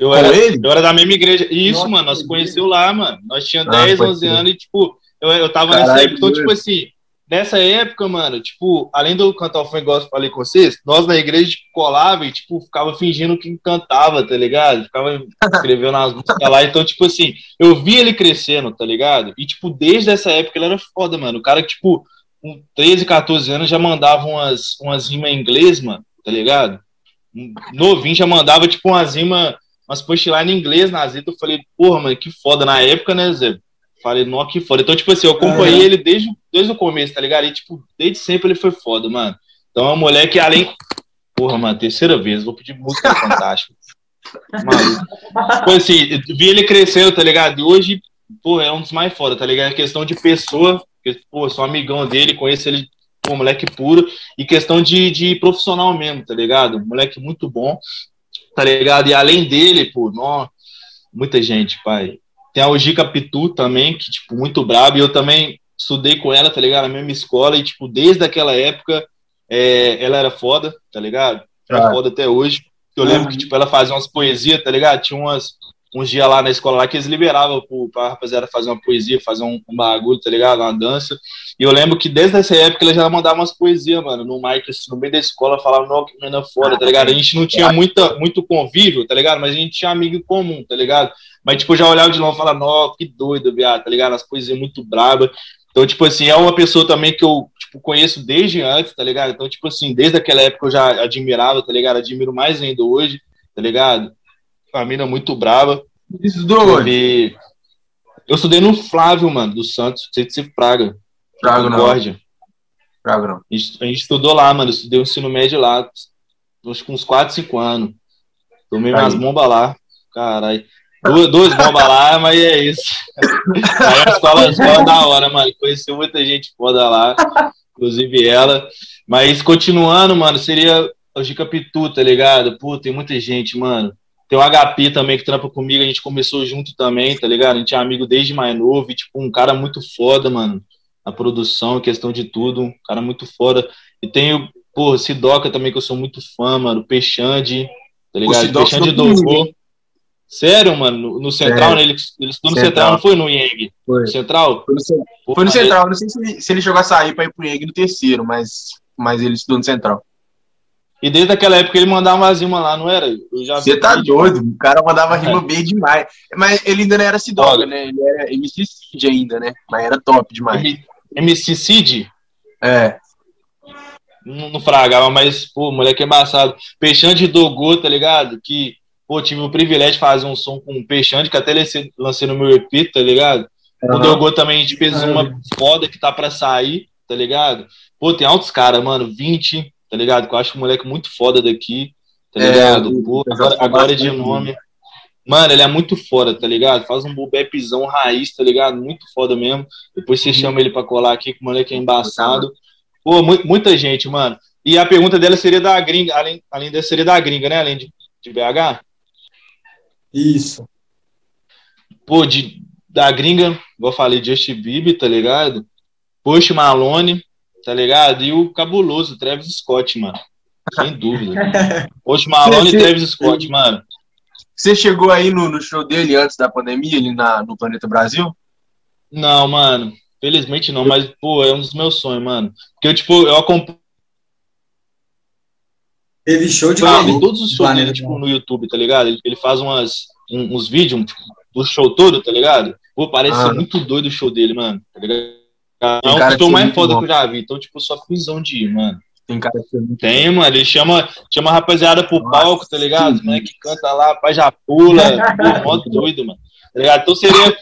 Eu Com era, ele? eu era da mesma igreja. Isso, Nossa, mano, nós que conheceu lá, mano. Nós tínhamos Ah, 10, pode 11 crer. anos e, tipo, eu, eu tava Caralho, nessa época. Então, que tipo assim, nessa época, mano, tipo, além do cantar o funk, igual eu falei com vocês, nós na igreja, tipo, colava e, tipo, ficava fingindo que cantava, tá ligado? Ficava escrevendo as músicas lá. Então, tipo assim, eu vi ele crescendo, tá ligado? E, tipo, desde essa época ele era foda, mano. O cara, que, tipo, com 13, 14 anos já mandava umas, umas rimas em inglês, mano, tá ligado? Novinho já mandava, tipo, umas rimas, umas punchline em inglês nas letras. Eu falei, porra, mano, que foda. Na época, né, Zé? Falei, não, que foda. Então, tipo assim, eu acompanhei Aham. ele desde, desde o começo, tá ligado? E, tipo, desde sempre ele foi foda, mano. Então é um moleque, além. Porra, mano, terceira vez, vou pedir música fantástica. Maluco. Tipo assim, vi ele crescendo, tá ligado? E hoje, pô, é um dos mais foda, tá ligado? É questão de pessoa, pô, sou amigão dele, conheço ele, pô, moleque puro, e questão de, de profissional mesmo, tá ligado? Moleque muito bom, tá ligado? E além dele, pô, nó, muita gente, pai. Tem a Ojica Pitu também, que, tipo, muito brabo, e eu também estudei com ela, tá ligado? Na mesma escola, e, tipo, desde aquela época, é, ela era foda, tá ligado? Era Ah. foda até hoje. Eu lembro que, tipo, ela fazia umas poesias, tá ligado? Tinha umas, uns dias lá na escola lá que eles liberavam pro, pra rapaziada fazer uma poesia, fazer um, um bagulho, tá ligado? Uma dança. E eu lembro que desde essa época ela já mandava umas poesias, mano, no mic, assim, no meio da escola, falava, não, que menina foda, tá ligado? A gente não tinha muita, muito convívio, tá ligado? Mas a gente tinha amigo comum, tá ligado? Mas, tipo, eu já olhava de longe e falava, não, que doido, viado, tá ligado? As poesias muito brabas. Então, tipo assim, é uma pessoa também que eu, tipo, conheço desde antes, tá ligado? Então, tipo assim, desde aquela época eu já admirava, tá ligado? Admiro mais ainda hoje, tá ligado? Uma mina muito brava. Isso? Teve- Eu estudei no Flávio, mano, do Santos, não sei se Praga. Praga não. Trago não. A gente, a gente estudou lá, mano. Eu estudei o ensino médio lá. Acho que uns 4, 5 anos. Tomei umas Aí. bombas lá. Caralho. Duas, duas bombas lá, mas é isso. Aí a escola, a escola da hora, mano. Conheceu muita gente foda lá. Inclusive ela. Mas continuando, mano, seria o Gica Pitu, tá ligado? Pô, tem muita gente, mano. Tem o HP também que trampa comigo, a gente começou junto também, tá ligado? A gente é amigo desde mais novo, e, tipo, um cara muito foda, mano. Na produção, questão de tudo, um cara muito foda. E tem o, pô, Sidoca também, que eu sou muito fã, mano. Peixande, tá ligado? Peixande comigo, Dogô. Sério, mano? No, no Central, É. né? Ele, ele estudou no Central. Central, não foi no Yang? Foi. No Central? Foi no, Cen- Pô, foi no ele- Central. Não sei se ele, se ele chegou a sair pra ir pro IEG no terceiro, mas, mas ele estudou no Central. E desde aquela época ele mandava umas rimas lá, não era? Você tá doido, o cara mandava rima bem demais. Mas ele ainda não era Sidoca, Olha. né? Ele era MC Cid ainda, né? Mas era top demais. M- MC Cid? É. Não, não fragava, mas, pô, moleque é embaçado. Peixante Dogô, tá ligado? Que, Pô, tive o privilégio de fazer um som com o Peixante, que até lancei no meu EP, tá ligado? Uhum. O Dogô também a gente fez uma foda que tá pra sair, tá ligado? Pô, tem altos caras, mano, 20, tá ligado? Que eu acho um moleque muito foda daqui, tá é, ligado? É, Pô, agora, agora é de nome. Mano, ele é muito foda, tá ligado? Faz um bobepzão raiz, tá ligado? Muito foda mesmo. Depois você chama ele pra colar aqui, que o moleque é embaçado. Pô, muita gente, mano. E a pergunta dela seria da gringa, além, além dessa seria da gringa, né? Além de, de BH? Isso. Pô, de, da gringa, igual eu falei, Justin Bieber, tá ligado? Post Malone, tá ligado? E o cabuloso Travis Scott, mano. Sem dúvida. Post Malone e Travis Scott, mano. Você chegou aí no, no show dele antes da pandemia, ali na, no Planeta Brasil? Não, mano. Felizmente não, mas, pô, é um dos meus sonhos, mano. Porque eu, tipo, eu acompanho. Teve show de ah, todos os shows dele, tipo, no YouTube, tá ligado? Ele, ele faz umas, um, uns vídeos tipo, do show todo, tá ligado? Pô, parece ah. ser muito doido o show dele, mano. Tá ligado? É um show mais foda bom. que eu já vi. Então, tipo, só fusão de ir, mano. Tem cara que é muito Tem, mano. Ele chama, chama a rapaziada pro Nossa, palco, tá ligado? Os que canta lá, pai já pula. pô, modo doido, mano. Tá ligado? Então seria.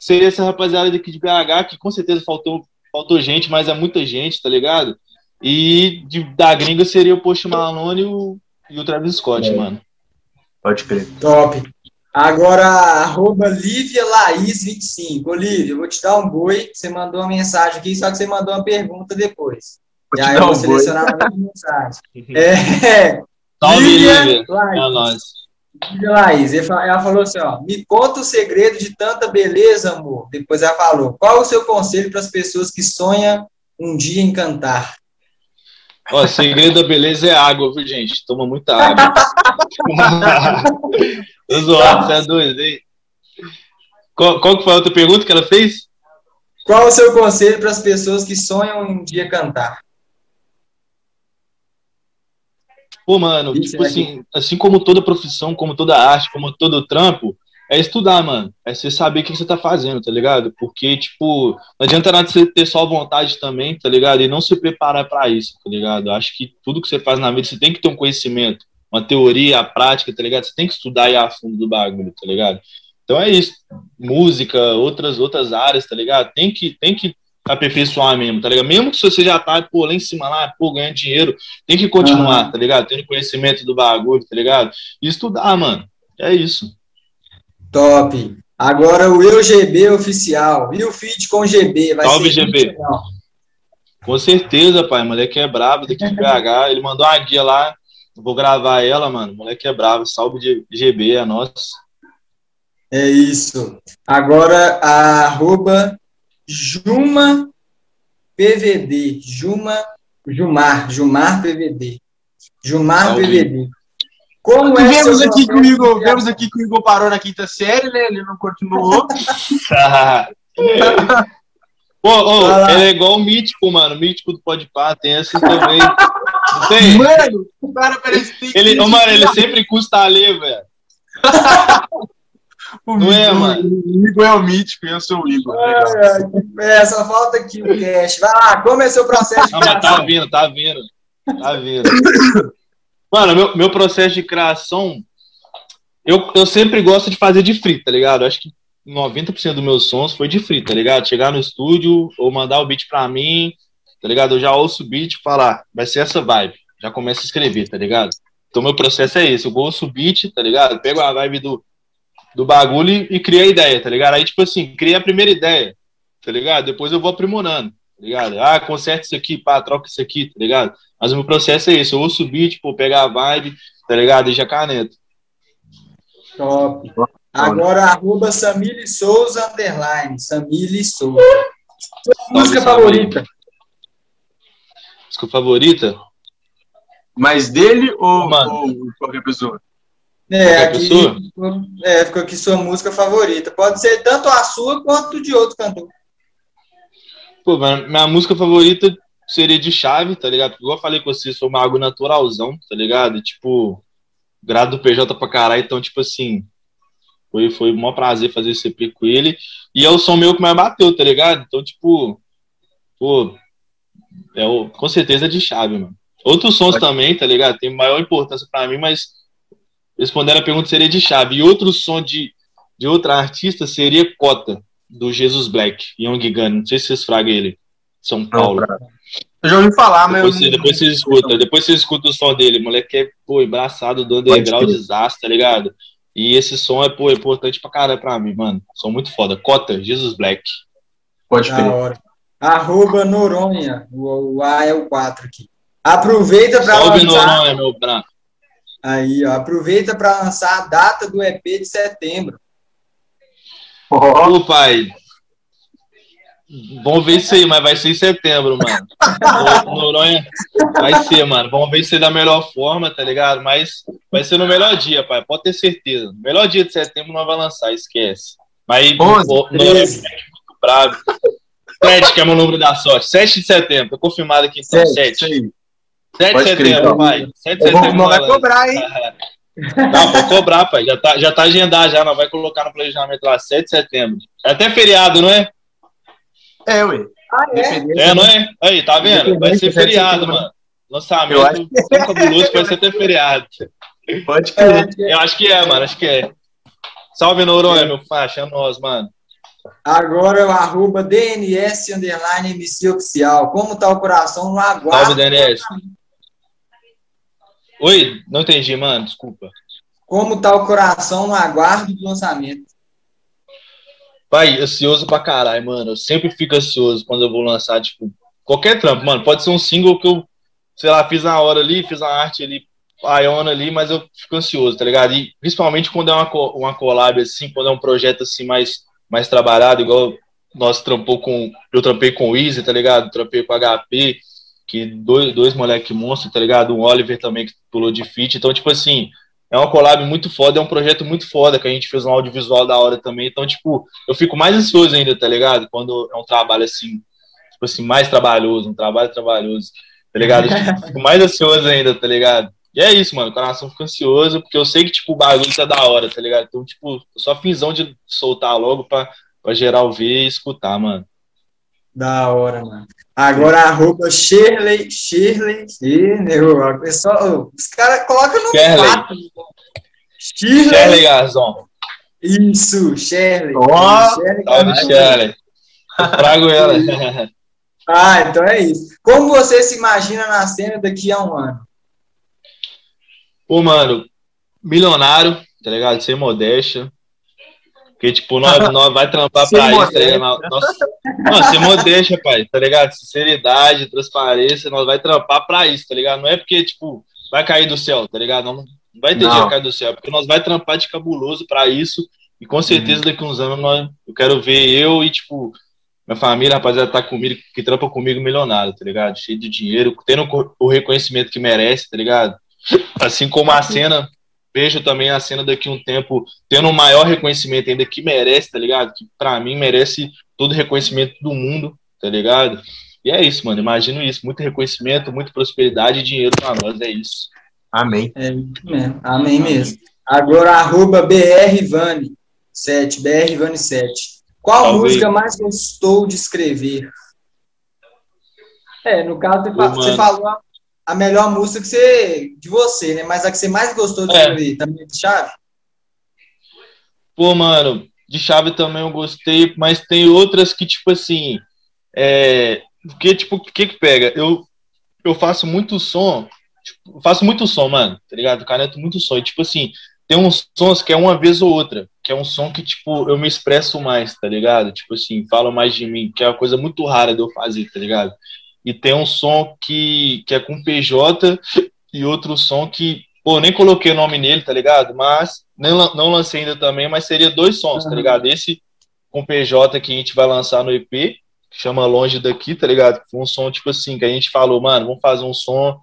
Seria essa rapaziada daqui de BH, que com certeza faltou, faltou gente, mas é muita gente, tá ligado? E de, da gringa seria o Post Malone e o, e o Travis Scott, é. mano. Pode crer. Top. Agora, arroba Lívia Laís25. Olívia, eu vou te dar um boi. Você mandou uma mensagem aqui, só que você mandou uma pergunta depois. Vou e aí eu vou selecionar a mensagem. É. Salve, Lívia. Lívia. Laís. É nóis. Lívia Laís. Ela falou assim: ó, me conta o segredo de tanta beleza, amor. Depois ela falou: qual o seu conselho para as pessoas que sonham um dia em cantar? Ó, o segredo da beleza é água, viu, gente? Toma muita água. Tô zoando, você é doido, hein? Qual, qual que foi a outra pergunta que ela fez? Qual o seu conselho para as pessoas que sonham um dia cantar? Pô, mano, Isso tipo assim, assim como toda profissão, como toda arte, como todo trampo, é estudar, mano. É você saber o que você tá fazendo, tá ligado? Porque, tipo, não adianta nada você ter só vontade também, tá ligado? E não se preparar para isso, tá ligado? Acho que tudo que você faz na vida, você tem que ter um conhecimento uma teoria, a prática, tá ligado? Você tem que estudar e a fundo do bagulho, tá ligado? Então é isso. Música, outras outras áreas, tá ligado? Tem que tem que aperfeiçoar mesmo, tá ligado? Mesmo que você já tá, pô, lá em cima lá, pô, ganhando dinheiro, tem que continuar, uhum. tá ligado? Tendo conhecimento do bagulho, tá ligado? E estudar, mano. É isso. Top. Agora o EUGB oficial. E o feed com GB? Vai Salve, ser GB. Com certeza, pai. Moleque é brabo daqui de BH. Ele mandou uma guia lá Vou gravar ela, mano. Moleque é bravo. Salve de GB, é nosso. É isso. Agora, a arroba Juma PVD. Juma, Jumar, Jumar PVD. Jumar Salve. PVD. Como é vemos aqui que o Igor, vemos aqui que o Igor parou na quinta série, né? Ele não continuou. Pô, oh, ele é igual o mítico, mano. O mítico do Podpah, tem esses também. Tem. Mano, o cara parece que tem ele, oh, mano, ele sempre custa ali, velho. Não é, mano? O Igor é o mítico e eu sou o Igor. É, é, só falta aqui o cash. Vai lá, como é seu processo de Não, criação? Tá vindo, tá vindo. Tá vindo. Mano, meu, meu processo de criação, eu, eu sempre gosto de fazer de free, tá ligado? acho que 90% dos meus sons foi de free, tá ligado? Chegar no estúdio ou mandar o beat pra mim, tá ligado? Eu já ouço o beat e falar, vai ser essa vibe. Já começo a escrever, tá ligado? Então meu processo é esse, eu ouço o beat, tá ligado? Pego a vibe do, do bagulho e, e crio a ideia, tá ligado? Aí, tipo assim, cria a primeira ideia, tá ligado? Depois eu vou aprimorando, tá ligado? Ah, conserta isso aqui, pá, troca isso aqui, tá ligado? Mas o meu processo é esse, eu ouço o beat, pô, pegar a vibe, tá ligado? E já caneto. Top. Agora, arroba Samile Souza, underline, Samile Souza. Sua música favorita? Música favorita? Mas dele ou, ou qualquer pessoa? É, aqui, é, ficou aqui sua música favorita. Pode ser tanto a sua quanto de outro cantor. Pô, minha música favorita seria de chave, tá ligado? Igual eu falei com você, sou uma água naturalzão, tá ligado? tipo, grado do PJ pra caralho, então, tipo assim, foi, foi um prazer fazer esse EP com ele. E é o som meu que mais bateu, tá ligado? Então, tipo, pô, é o, com certeza é de chave, mano. Outros sons Pode. também, tá ligado? Tem maior importância pra mim, mas respondendo a pergunta, seria de chave. E outro som de, de outra artista seria Cota, do Jesus Black, Young Gun. Não sei se vocês fragam ele. São Paulo. Eu já ouvi falar, mas. Depois, depois vocês escutam, depois vocês escutam o som dele. O moleque é, pô, embraçado do underground desastre, tá ligado? E esse som é, pô, importante pra caralho pra mim, mano. Som muito foda. Cota, Jesus Black. Pode crer. Arroba Noronha. O, o, A é o 4 aqui. Aproveita pra Salve lançar... Noronha, meu branco. Aí, ó. Aproveita pra lançar a data do EP de setembro. Ô, pai, Vamos ver isso aí, mas vai ser em setembro, mano. Noronha vai ser, mano. Vamos ver se é da melhor forma, tá ligado? Mas vai ser no melhor dia, pai. Pode ter certeza. No melhor dia de setembro nós vamos lançar, esquece. Mas Noronha é muito bravo. Sete, que é meu número da sorte. 7 de setembro, tô confirmado aqui então. 7. 7 de setembro, pai. 7 de setembro. Não vai cobrar, hein? Não, vou cobrar, pai. Já tá, já tá agendado, já. Nós vai colocar no planejamento lá, 7 de setembro. É até feriado, não é? É, ué. Ah, é? É, não é? Aí, tá vendo? Vai ser feriado, mano. Lançamento acho... tão cabuloso que vai ser até feriado. Pode crer. Eu acho que é, mano, acho que é. Salve, Noronha, meu faixa, é nós, mano. Agora o arroba DNS underline MC oficial. Como tá o coração no aguardo? Salve, DNS. Oi, não entendi, mano, desculpa. Como tá o coração no aguardo do lançamento? Pai, ansioso pra caralho, mano. Eu sempre fico ansioso quando eu vou lançar, tipo, qualquer trampo, mano. Pode ser um single que eu, sei lá, fiz na hora ali, fiz a arte ali, paiona ali, mas eu fico ansioso, tá ligado? E principalmente quando é uma, uma collab, assim, quando é um projeto, assim, mais, mais trabalhado, igual nós trampou com. Eu trampei com o Easy, tá ligado? Trampei com o HP, que dois, dois moleque monstros, tá ligado? Um Oliver também que pulou de fit. Então, tipo assim, é uma collab muito foda, é um projeto muito foda, que a gente fez um audiovisual da hora também. Então, tipo, eu fico mais ansioso ainda, tá ligado? Quando é um trabalho assim, tipo assim, mais trabalhoso, um trabalho trabalhoso, tá ligado? Eu fico mais ansioso ainda, tá ligado? E é isso, mano, o coração fica ansioso, porque eu sei que, tipo, o bagulho tá da hora, tá ligado? Então, tipo, só finzão de soltar logo pra, pra geral ver e escutar, mano. Da hora, mano. Agora arroba Shirley, Shirley, Shirley, o pessoal, os caras colocam no Shirley. Shirley. Shirley Gazon. Isso, Shirley. Ó, oh, Shirley. Shirley. Trago ela. ah, então é isso. Como você se imagina na cena daqui a um ano? Pô, mano, milionário, tá ligado? Sem modéstia, porque, tipo, nós, nós vai trampar pra isso, tá ligado? Nossa, não, ser modéstia, pai, tá ligado? Sinceridade, transparência, nós vai trampar pra isso, tá ligado? Não é porque, tipo, vai cair do céu, tá ligado? Não, não vai ter dia cair do céu, porque nós vai trampar de cabuloso pra isso. E com certeza uhum. daqui uns anos nós, eu quero ver eu e, tipo, minha família, rapaziada, tá comigo, que trampa comigo milionário, tá ligado? Cheio de dinheiro, tendo o reconhecimento que merece, tá ligado? Assim como a cena vejo também a cena daqui um tempo tendo um maior reconhecimento ainda que merece, tá ligado? Que para mim merece todo o reconhecimento do mundo, tá ligado? E é isso, mano. Imagino isso. Muito reconhecimento, muita prosperidade e dinheiro para nós. É isso. Amém. É mesmo. Amém mesmo. Agora, arroba BRVani 7, BRVani 7. Qual Talvez. música mais gostou de escrever? É, no caso, você, Ô, você falou a melhor música que você, de você, né? Mas a que você mais gostou de é. ouvir também é de chave? Pô, mano, de chave também eu gostei, mas tem outras que, tipo assim, é, porque, tipo, o que que pega? Eu, eu faço muito som, tipo, faço muito som, mano, tá ligado? Caneto muito som, e, tipo assim, tem uns sons que é uma vez ou outra, que é um som que, tipo, eu me expresso mais, tá ligado? Tipo assim, falo mais de mim, que é uma coisa muito rara de eu fazer, tá ligado? E tem um som que, que é com PJ e outro som que, pô, nem coloquei o nome nele, tá ligado? Mas não, não lancei ainda também, mas seria dois sons, tá ligado? Esse com PJ que a gente vai lançar no EP, que chama Longe Daqui, tá ligado? Foi um som, tipo assim, que a gente falou, mano, vamos fazer um som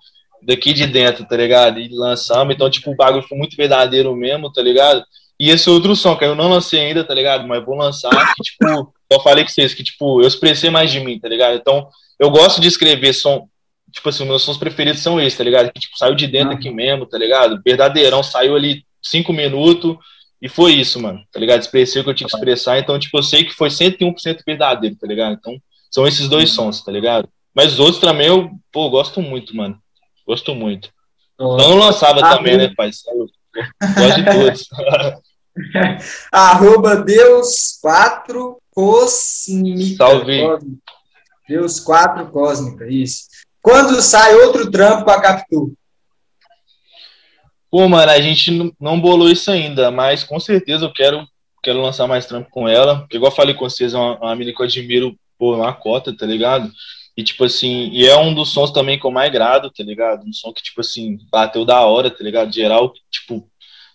daqui de dentro, tá ligado? E lançamos, então, tipo, o bagulho foi muito verdadeiro mesmo, tá ligado? E esse outro som, que eu não lancei ainda, tá ligado? Mas vou lançar, que, tipo, eu falei com vocês, que, tipo, eu expressei mais de mim, tá ligado? Então, eu gosto de escrever som. Tipo assim, meus sons preferidos são esses, tá ligado? Que tipo, saiu de dentro ah. aqui mesmo, tá ligado? Verdadeirão, saiu ali cinco minutos e foi isso, mano, tá ligado? Expressei o que eu tinha que expressar, então, tipo, eu sei que foi 101% verdadeiro, tá ligado? Então, são esses dois uhum. sons, tá ligado? Mas os outros também eu, pô, gosto muito, mano. Gosto muito. Oh. Então, eu não lançava também, né, pai? Gosto de todos. Arroba Deus 4 Cósmica. Salve. Deus 4 Cósmica, isso. Quando sai outro trampo com a Capitu? Pô, mano, a gente não bolou isso ainda, mas com certeza eu quero, quero lançar mais trampo com ela. Porque, igual eu falei com vocês, é uma, uma menina que eu admiro por uma cota, tá ligado? E, tipo assim, e é um dos sons também que eu mais grado, tá ligado? Um som que, tipo assim, bateu da hora, tá ligado? Geral, tipo,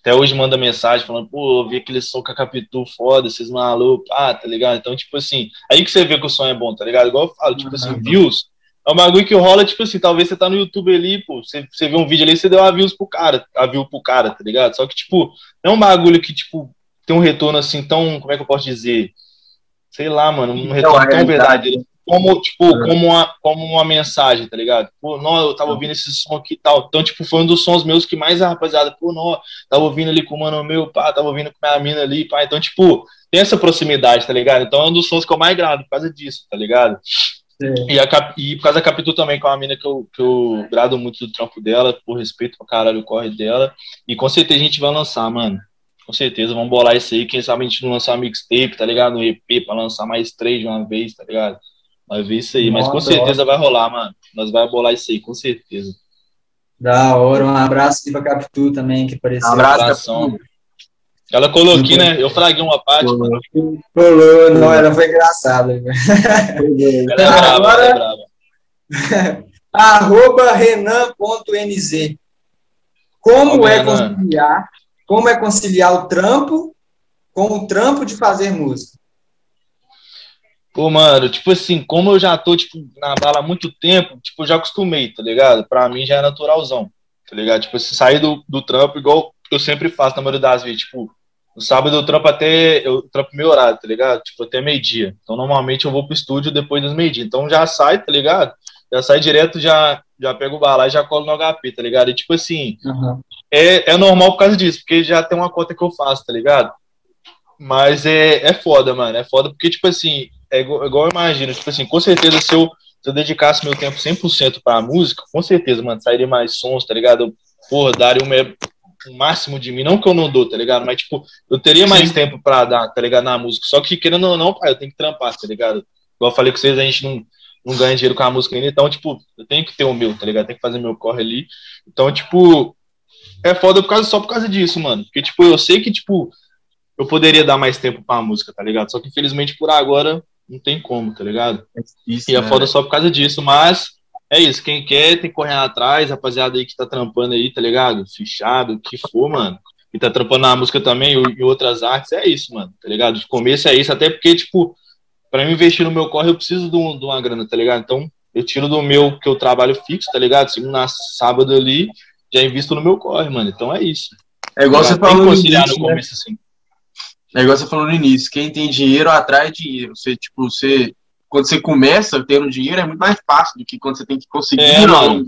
até hoje manda mensagem falando, pô, eu vi aquele som com a Capitu foda, vocês malucos, ah, tá ligado? Então, tipo assim, aí que você vê que o som é bom, tá ligado? Igual eu falo, tipo assim, uhum. views é um bagulho que rola, tipo assim, talvez você tá no YouTube ali, pô, você, você vê um vídeo ali, você deu a views pro cara, a view pro cara, tá ligado? Só que, tipo, não é um bagulho que, tipo, tem um retorno assim tão, como é que eu posso dizer? Sei lá, mano, um retorno tão verdadeiro como, tipo, uhum. como, uma, como uma mensagem, tá ligado? Pô, não, eu tava ouvindo esse som aqui e tal. Então, tipo, foi um dos sons meus que mais a rapaziada, pô, não, tava ouvindo ali com o mano meu, pá, tava ouvindo com a minha mina ali, pá. Então, tipo, tem essa proximidade, tá ligado? Então é um dos sons que eu mais grado por causa disso, tá ligado? E, a, e por causa da Capitu também, que é uma mina que eu, que eu grado muito do trampo dela, por respeito pra caralho o corre dela. E com certeza a gente vai lançar, mano. Com certeza, vamos bolar isso aí. Quem sabe a gente não lançar uma mixtape, tá ligado? No EP, pra lançar mais três de uma vez, tá ligado? Vai ver isso aí, mas com certeza vai rolar, mano. Nós vai bolar isso aí, com certeza. Da hora, um abraço aqui pra Capitu também, que apareceu. Um abraço, Ela colou aqui, né? Eu fraguei uma parte. Colou, colou. não, ela foi engraçada. ela é brava, Agora, ela é brava. arroba renan.nz Como é conciliar, como é conciliar o trampo com o trampo de fazer música? Pô, mano, tipo assim, como eu já tô, tipo, na bala há muito tempo, tipo, eu já acostumei, tá ligado? Pra mim já é naturalzão, tá ligado? Tipo, se sair do, do trampo, igual eu sempre faço na maioria das vezes, tipo, no sábado eu trampo até, eu trampo meu horário, tá ligado? Tipo, até meio-dia. Então, normalmente eu vou pro estúdio depois das meio-dia. Então, já sai, tá ligado? Já sai direto, já, já pego o bala e já colo no HP, tá ligado? E, tipo assim, uhum. é, é normal por causa disso, porque já tem uma conta que eu faço, tá ligado? Mas é, é foda, mano. É foda porque, tipo assim, é igual, igual eu imagino, tipo assim, com certeza se eu, se eu dedicasse meu tempo 100% pra música, com certeza, mano, sairia mais sons, tá ligado? Eu, porra, daria o máximo de mim, não que eu não dou, tá ligado? Mas, tipo, eu teria mais Sim. tempo pra dar, tá ligado, na música. Só que, querendo ou não, pai, eu tenho que trampar, tá ligado? Igual eu falei com vocês, a gente não, não ganha dinheiro com a música ainda, então, tipo, eu tenho que ter o meu, tá ligado? Tenho que fazer meu corre ali. Então, tipo, é foda por causa, só por causa disso, mano. Porque, tipo, eu sei que, tipo, eu poderia dar mais tempo pra música, tá ligado? Só que, infelizmente, por agora, não tem como, tá ligado? Isso, e é né? foda só por causa disso, mas é isso, quem quer tem que correr atrás, rapaziada aí que tá trampando aí, tá ligado? Fichado, o que for, mano. E tá trampando na música também e outras artes, é isso, mano, tá ligado? De começo é isso, até porque, tipo, pra eu investir no meu corre eu preciso de, um, de uma grana, tá ligado? Então, eu tiro do meu, que eu trabalho fixo, tá ligado? Segunda, sábado ali, já invisto no meu corre, mano. Então é isso. É igual tá você falou no início, no né? começo, assim. É igual você falou no início, quem tem dinheiro atrai dinheiro. Você, tipo, você. Quando você começa tendo dinheiro, é muito mais fácil do que quando você tem que conseguir é, mano.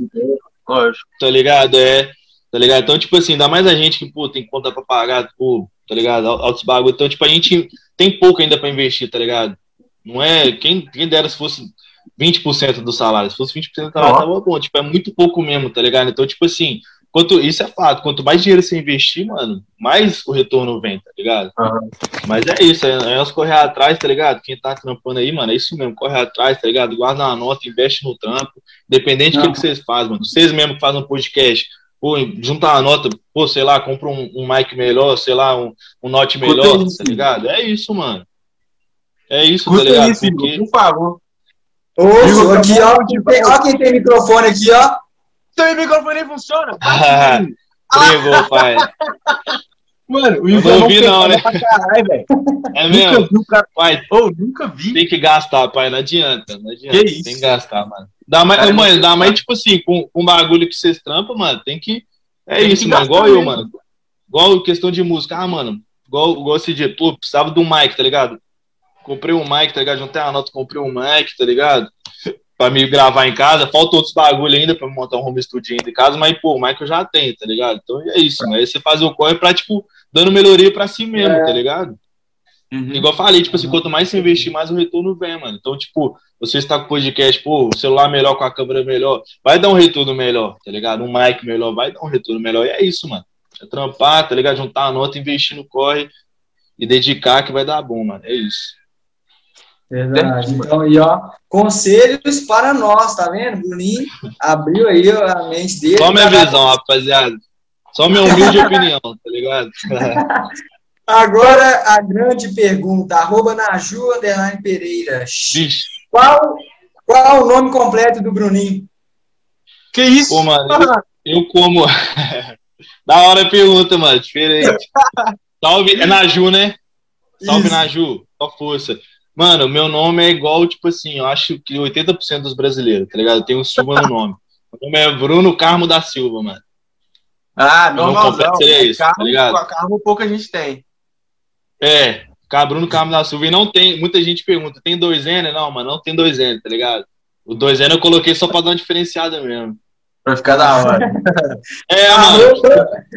Lógico. Tá ligado? É. Tá ligado? Então, tipo assim, dá mais a gente que, pô, tem conta pra pagar, pô, tá ligado? Altos bagulho. Então, tipo, a gente tem pouco ainda pra investir, tá ligado? Não é. Quem, quem dera se fosse 20% do salário. Se fosse 20% do salário, tava bom. Tipo, é muito pouco mesmo, tá ligado? Então, tipo assim, Quanto, isso é fato. Quanto mais dinheiro você investir, mano, mais o retorno vem, tá ligado? Uhum. Mas é isso, é, é nós correr atrás, tá ligado? Quem tá trampando aí, mano, é isso mesmo, corre atrás, tá ligado? Guarda uma nota, investe no trampo, independente do que, que vocês fazem, mano. Vocês mesmo que fazem um podcast, pô, junta uma nota, pô, sei lá, compra um, um mic melhor, sei lá, um, um note melhor, tá ligado? É isso, mano. É isso, Custa tá ligado? Isso, Porque... Por favor. Ô, aqui, ó, ó, quem tem microfone aqui, ó. Seu microfone funciona? Pregou, pai. Mano, o Igor não vi, não, né? Caralho, é mesmo? Nunca vi cara. Pai, oh, nunca vi. Tem que gastar, pai. Não adianta. Não adianta. Que isso? Tem que gastar, mano. Dá mais, cara, mano, dá mais, tipo assim, com, com bagulho que vocês trampam, mano. Tem que. É tem isso, que mano. Igual mesmo. eu, mano. Igual questão de música. Ah, mano. Igual, igual esse dia. Pô, precisava de um mic, tá ligado? Comprei um mic, tá ligado? Juntei a nota, comprei um mic, tá ligado? Pra me gravar em casa. Falta outros bagulho ainda pra montar um home studio ainda em casa, mas, pô, o Michael já tem, tá ligado? Então é isso, né? Aí você faz o corre pra, tipo, dando melhoria pra si mesmo, é. tá ligado? Uhum. Igual eu falei, tipo assim, uhum. quanto mais você investir, mais o retorno vem, mano. Então, tipo, você está com o podcast, pô, o celular melhor, com a câmera melhor, vai dar um retorno melhor, tá ligado? Um mic melhor, vai dar um retorno melhor. E é isso, mano. É trampar, tá ligado? Juntar a nota, investir no corre e dedicar que vai dar bom, mano. É isso. Verdade. Então, e ó, conselhos para nós, tá vendo? Bruninho abriu aí a mente dele. Só minha visão, rapaziada. Só minha humilde opinião, tá ligado? Agora a grande pergunta, arroba Naju Underline Pereira. Vixe. Qual, qual o nome completo do Bruninho? Que isso? Pô, mano, eu, eu como. da hora a pergunta, mano. Diferente. Salve, é Naju, né? Salve, Isso. Naju. Só força. Mano, meu nome é igual, tipo assim, eu acho que 80% dos brasileiros, tá ligado? Tem um Silva no nome. Meu nome é Bruno Carmo da Silva, mano. Ah, normalzão. seria isso, tá carro, ligado? carro pouco a gente tem. É, Bruno Carmo da Silva. E não tem, muita gente pergunta, tem dois N? Não, mano, não tem dois N, tá ligado? O dois N eu coloquei só pra dar uma diferenciada mesmo. Pra ficar da hora. É, Ah, mano,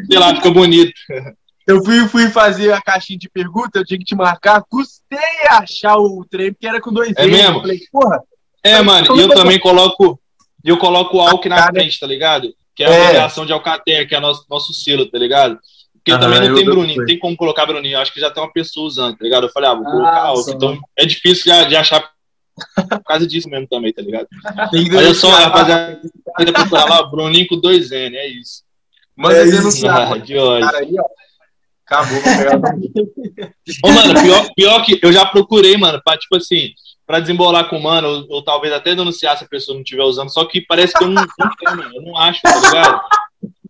sei lá, fica bonito. Eu fui, fui fazer a caixinha de pergunta, eu tinha que te marcar, custei a achar o trem, porque era com dois É N. mesmo? Eu falei, porra, É, mano, e eu também coloco, eu coloco o Alck na Cara. frente, tá ligado? Que é a É. abreviação de Alcatel, que é nosso, nosso selo, tá ligado? Porque Aham, também não tem Bruninho, foi. tem como colocar Bruninho. Acho que já tem uma pessoa usando, tá ligado? Eu falei, ah, vou Ah, colocar Alck. só. Então é difícil de, de achar por causa disso mesmo também, tá ligado? Olha só, denunciar. rapaziada, procurar lá, Bruninho com dois N, é isso. Manda É isso, denunciar, Ah, mano. que ódio. Cara aí, ó. Acabou, pegar Ô, mano, pior, pior que eu já procurei, mano, pra, tipo assim, pra desembolar com o mano, ou, ou talvez até denunciar se a pessoa não estiver usando, só que parece que eu não, não tenho, mano, eu não acho, tá ligado?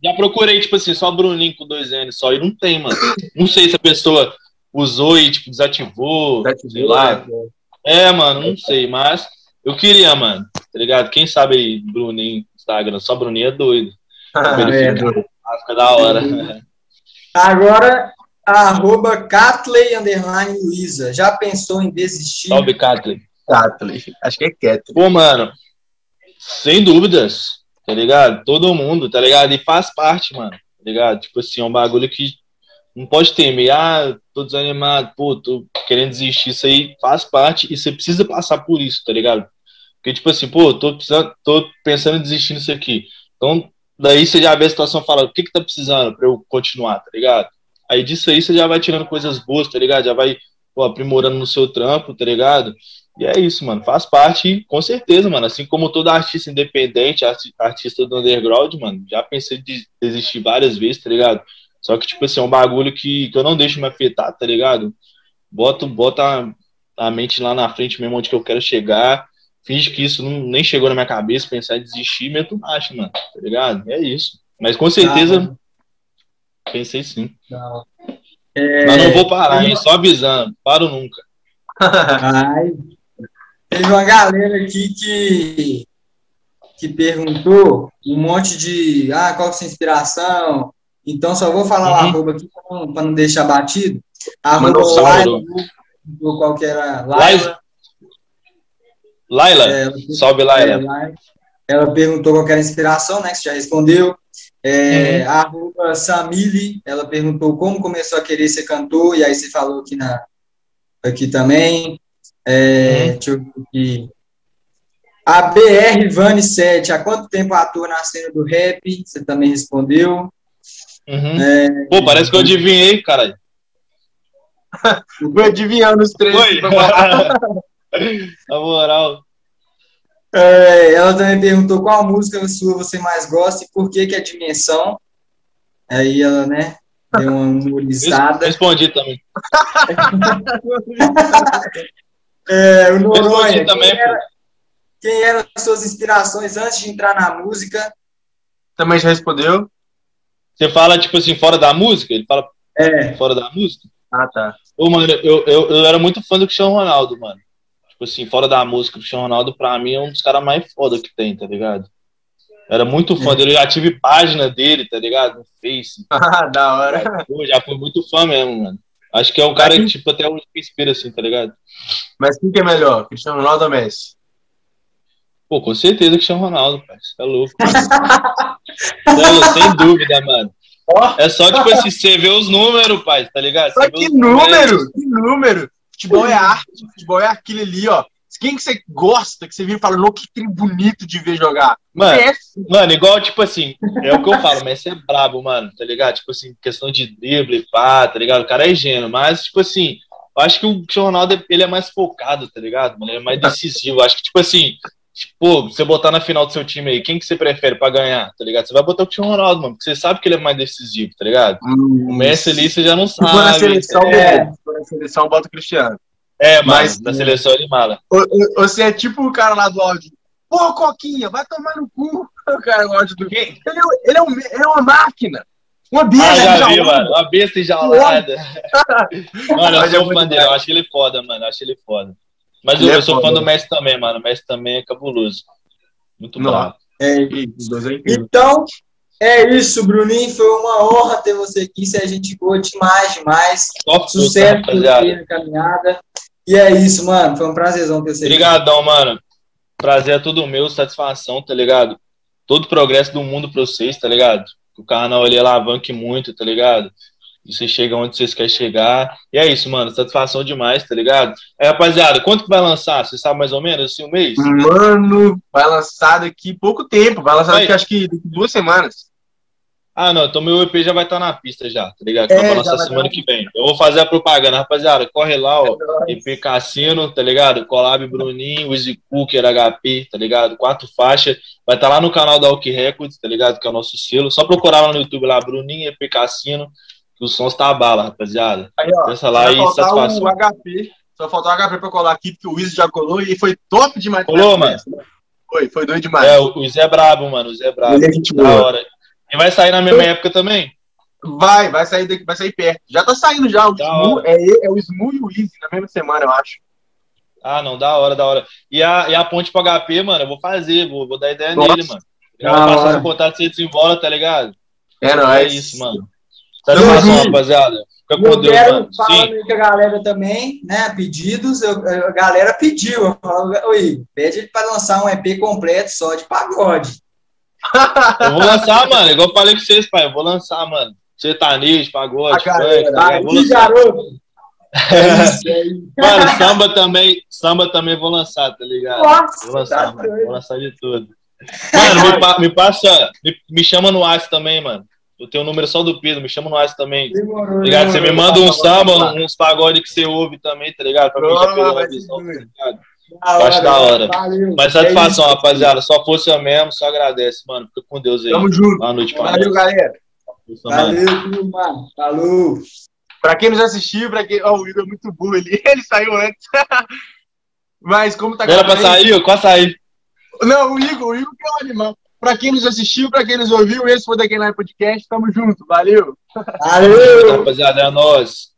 Já procurei, tipo assim, só Bruninho com dois N só, e não tem, mano. Não sei se a pessoa usou e, tipo, desativou, sei lá. né? É, mano, não sei, mas eu queria, mano, tá ligado? Quem sabe aí, Bruninho, Instagram, só Bruninho é doido. Ah, é. Fica da hora. Agora, arroba Catley Underline Luiza. Já pensou em desistir? Salve, Catley. Catley. Acho que é Catley. Pô, mano, sem dúvidas, tá ligado? Todo mundo, tá ligado? E faz parte, mano, tá ligado? Tipo assim, é um bagulho que não pode temer. Ah, tô desanimado, pô, tô querendo desistir. Isso aí faz parte e você precisa passar por isso, tá ligado? Porque, tipo assim, pô, tô, precisando, tô pensando em desistir nisso aqui. Então, daí você já vê a situação e fala, o que que tá precisando pra eu continuar, tá ligado? Aí disso aí você já vai tirando coisas boas, tá ligado? Já vai pô, aprimorando no seu trampo, tá ligado? E é isso, mano. Faz parte, com certeza, mano. Assim como todo artista independente, arti- artista do underground, mano, já pensei de desistir várias vezes, tá ligado? Só que, tipo assim, é um bagulho que, que eu não deixo me afetar, tá ligado? Boto, bota a mente lá na frente mesmo onde que eu quero chegar. Finge que isso não, nem chegou na minha cabeça, pensar em desistir, meto marcha, mano. Tá ligado? É isso. Mas com certeza, pensei sim. Não. Mas não vou parar, hein? Só avisando. Paro nunca. Ai, teve uma galera aqui que, que perguntou um monte de ah, qual que é a sua inspiração. Então só vou falar Uhum. arroba aqui para não deixar batido. Arroba perguntou qual que era Laila. Laila, É, salve Laila. Laila. Ela perguntou qual era a inspiração, né? Que você já respondeu. É, Arroba Samili, ela perguntou como começou a querer ser cantor, e aí você falou aqui, na, aqui também. É, Uhum. Deixa eu ver aqui. A BR Vani 7, há quanto tempo atua na cena do rap? Você também respondeu. Uhum. É, Pô, parece que eu adivinhei, caralho. Vou adivinhando os três. Oi. Na moral. é, ela também perguntou qual música sua você mais gosta e por que que é Dimensão. Aí ela, né, deu uma humorizada. Respondi também. É, o Noronha, Respondi também, quem, era, quem eram as suas inspirações antes de entrar na música? Também já respondeu? Você fala, tipo assim, fora da música? Ele fala É, fora da música? Ah, tá. Ô, mano, eu, eu, eu era muito fã do Cristiano Ronaldo, mano. Tipo assim, fora da música, o Cristiano Ronaldo, pra mim, é um dos caras mais foda que tem, tá ligado? Era muito fã dele, eu já tive página dele, tá ligado? No Face. Ah, da hora. Pô, já fui muito fã mesmo, mano. Acho que é um cara que, tipo, até hoje inspira, assim, tá ligado? Mas quem que é melhor? Cristiano Ronaldo ou Messi? Pô, com certeza o Cristiano Ronaldo, pai. Você é louco. Louco, sem dúvida, mano. É só, tipo assim, você vê os números, pai, tá ligado? Vê que número! Que número! Futebol é arte, futebol é aquilo ali, ó. Quem que você gosta, que você vira e fala, que trem bonito de ver jogar? Mano, Messi. mano, igual, tipo assim, é o que eu falo, Messi é brabo, mano, tá ligado? Tipo assim, questão de drible, pá, tá ligado? O cara é gênio, mas, tipo assim, eu acho que o Cristiano Ronaldo, ele é mais focado, tá ligado? Ele é mais decisivo. Eu acho que, tipo assim, Tipo, você botar na final do seu time aí, quem que você prefere pra ganhar, tá ligado? Você vai botar o Cristiano Ronaldo, mano, porque você sabe que ele é mais decisivo, tá ligado? Hum, o Messi ali você já não sabe. Se for na seleção, é. Na seleção, bota o Cristiano. É, mas, mas na seleção ele mala. Você é tipo o cara lá do áudio. Pô, Coquinha, vai tomar no cu. O cara gosta do. Ele, é, ele, é um, ele é uma máquina. Uma besta ah, já vi, mano. Uma besta enjaulada. mano, eu sou fã dele. Eu acho ele é foda, mano. Eu acho ele foda. Mas eu, é eu, sou fã do Messi também, mano. O Messi também é cabuloso. Muito bom. É, então, é isso, Bruninho. Foi uma honra ter você aqui. Se a gente boa demais, demais. Top Sucesso na caminhada. E é isso, mano. Foi um prazerzão ter você Obrigadão, mano. Prazer é tudo meu, satisfação, tá ligado? Todo progresso do mundo pra vocês, tá ligado? O canal ali alavanque muito, tá ligado? E você chega onde vocês querem chegar. E é isso, mano. Satisfação demais, tá ligado? É, rapaziada, quanto que vai lançar? Você sabe mais ou menos? Assim, um mês? Mano, vai lançar daqui pouco tempo. Vai lançar daqui, acho que duas semanas. Ah, não, então meu EP já vai estar tá na pista já, tá ligado? É, pra lançar semana que vem. Eu vou fazer a propaganda, rapaziada. Corre lá, ó. É EP Cassino, tá ligado? Collab Bruninho, Easy Cooker, HP, tá ligado? Quatro faixas. Vai estar tá lá no canal da Alki Records, tá ligado? Que é o nosso selo. Só procurar lá no YouTube lá, Bruninho, EP Cassino que o som está a bala, rapaziada. Aí, ó, Pensa lá e satisfação. O HP, só faltou o HP pra colar aqui, porque o Wiz já colou e foi top demais. Colou, mano? Foi, foi doido demais. É, o Wiz é brabo, mano. O Wiz é brabo. Ele é gente da boa. hora. E vai sair na mesma época também? Vai, vai sair, daqui, vai sair perto. Já tá saindo já. O, Smu, é, é o Smu e o Easy na mesma semana, eu acho. Ah, não, da hora, da hora. E a, e a ponte pro HP, mano, eu vou fazer, vou, vou dar ideia Nossa. nele, mano. Eu vou passar o contato, você desenvolve, tá ligado? É, não, é isso, mano. Satisfação, rapaziada. Fica com eu Deus, quero mano. falar Sim. com a galera também, né? Pedidos, eu, a galera pediu. Eu falo, oi, pede ele para lançar um EP completo só de pagode. Eu vou lançar, mano. Igual eu falei com vocês, pai. Eu vou lançar, mano. Sertanejo, pagode, funk, tá? Eu vou lançar. garoto. É mano, samba também, samba também vou lançar, tá ligado? Nossa, vou lançar, tá mano. Vou lançar de tudo. Mano, me, me passa, me, me chama no WhatsApp também, mano. Eu tenho o número só do Pedro, me chama no WhatsApp também. Demorou, ligado? Você me manda um samba, uns pagode que você ouve também, tá ligado? Pra mim já pegou uma visão, tá ligado? Eu acho da hora. Valeu. Mas satisfação, é rapaziada. Só força mesmo, só agradece, mano. Fica com Deus aí. Tamo junto. Boa noite pra Valeu, galera. Valeu, mano. Falou. Pra quem nos assistiu, pra quem. Ó, oh, o Igor é muito burro ali. Ele saiu antes. Mas como tá Era pra sair? Quase sair. Não, o Igor, o Igor que é um animal. Para quem nos assistiu, para quem nos ouviu, esse foi o The Game Podcast. Tamo junto, valeu! Valeu! Rapaziada, é nóis.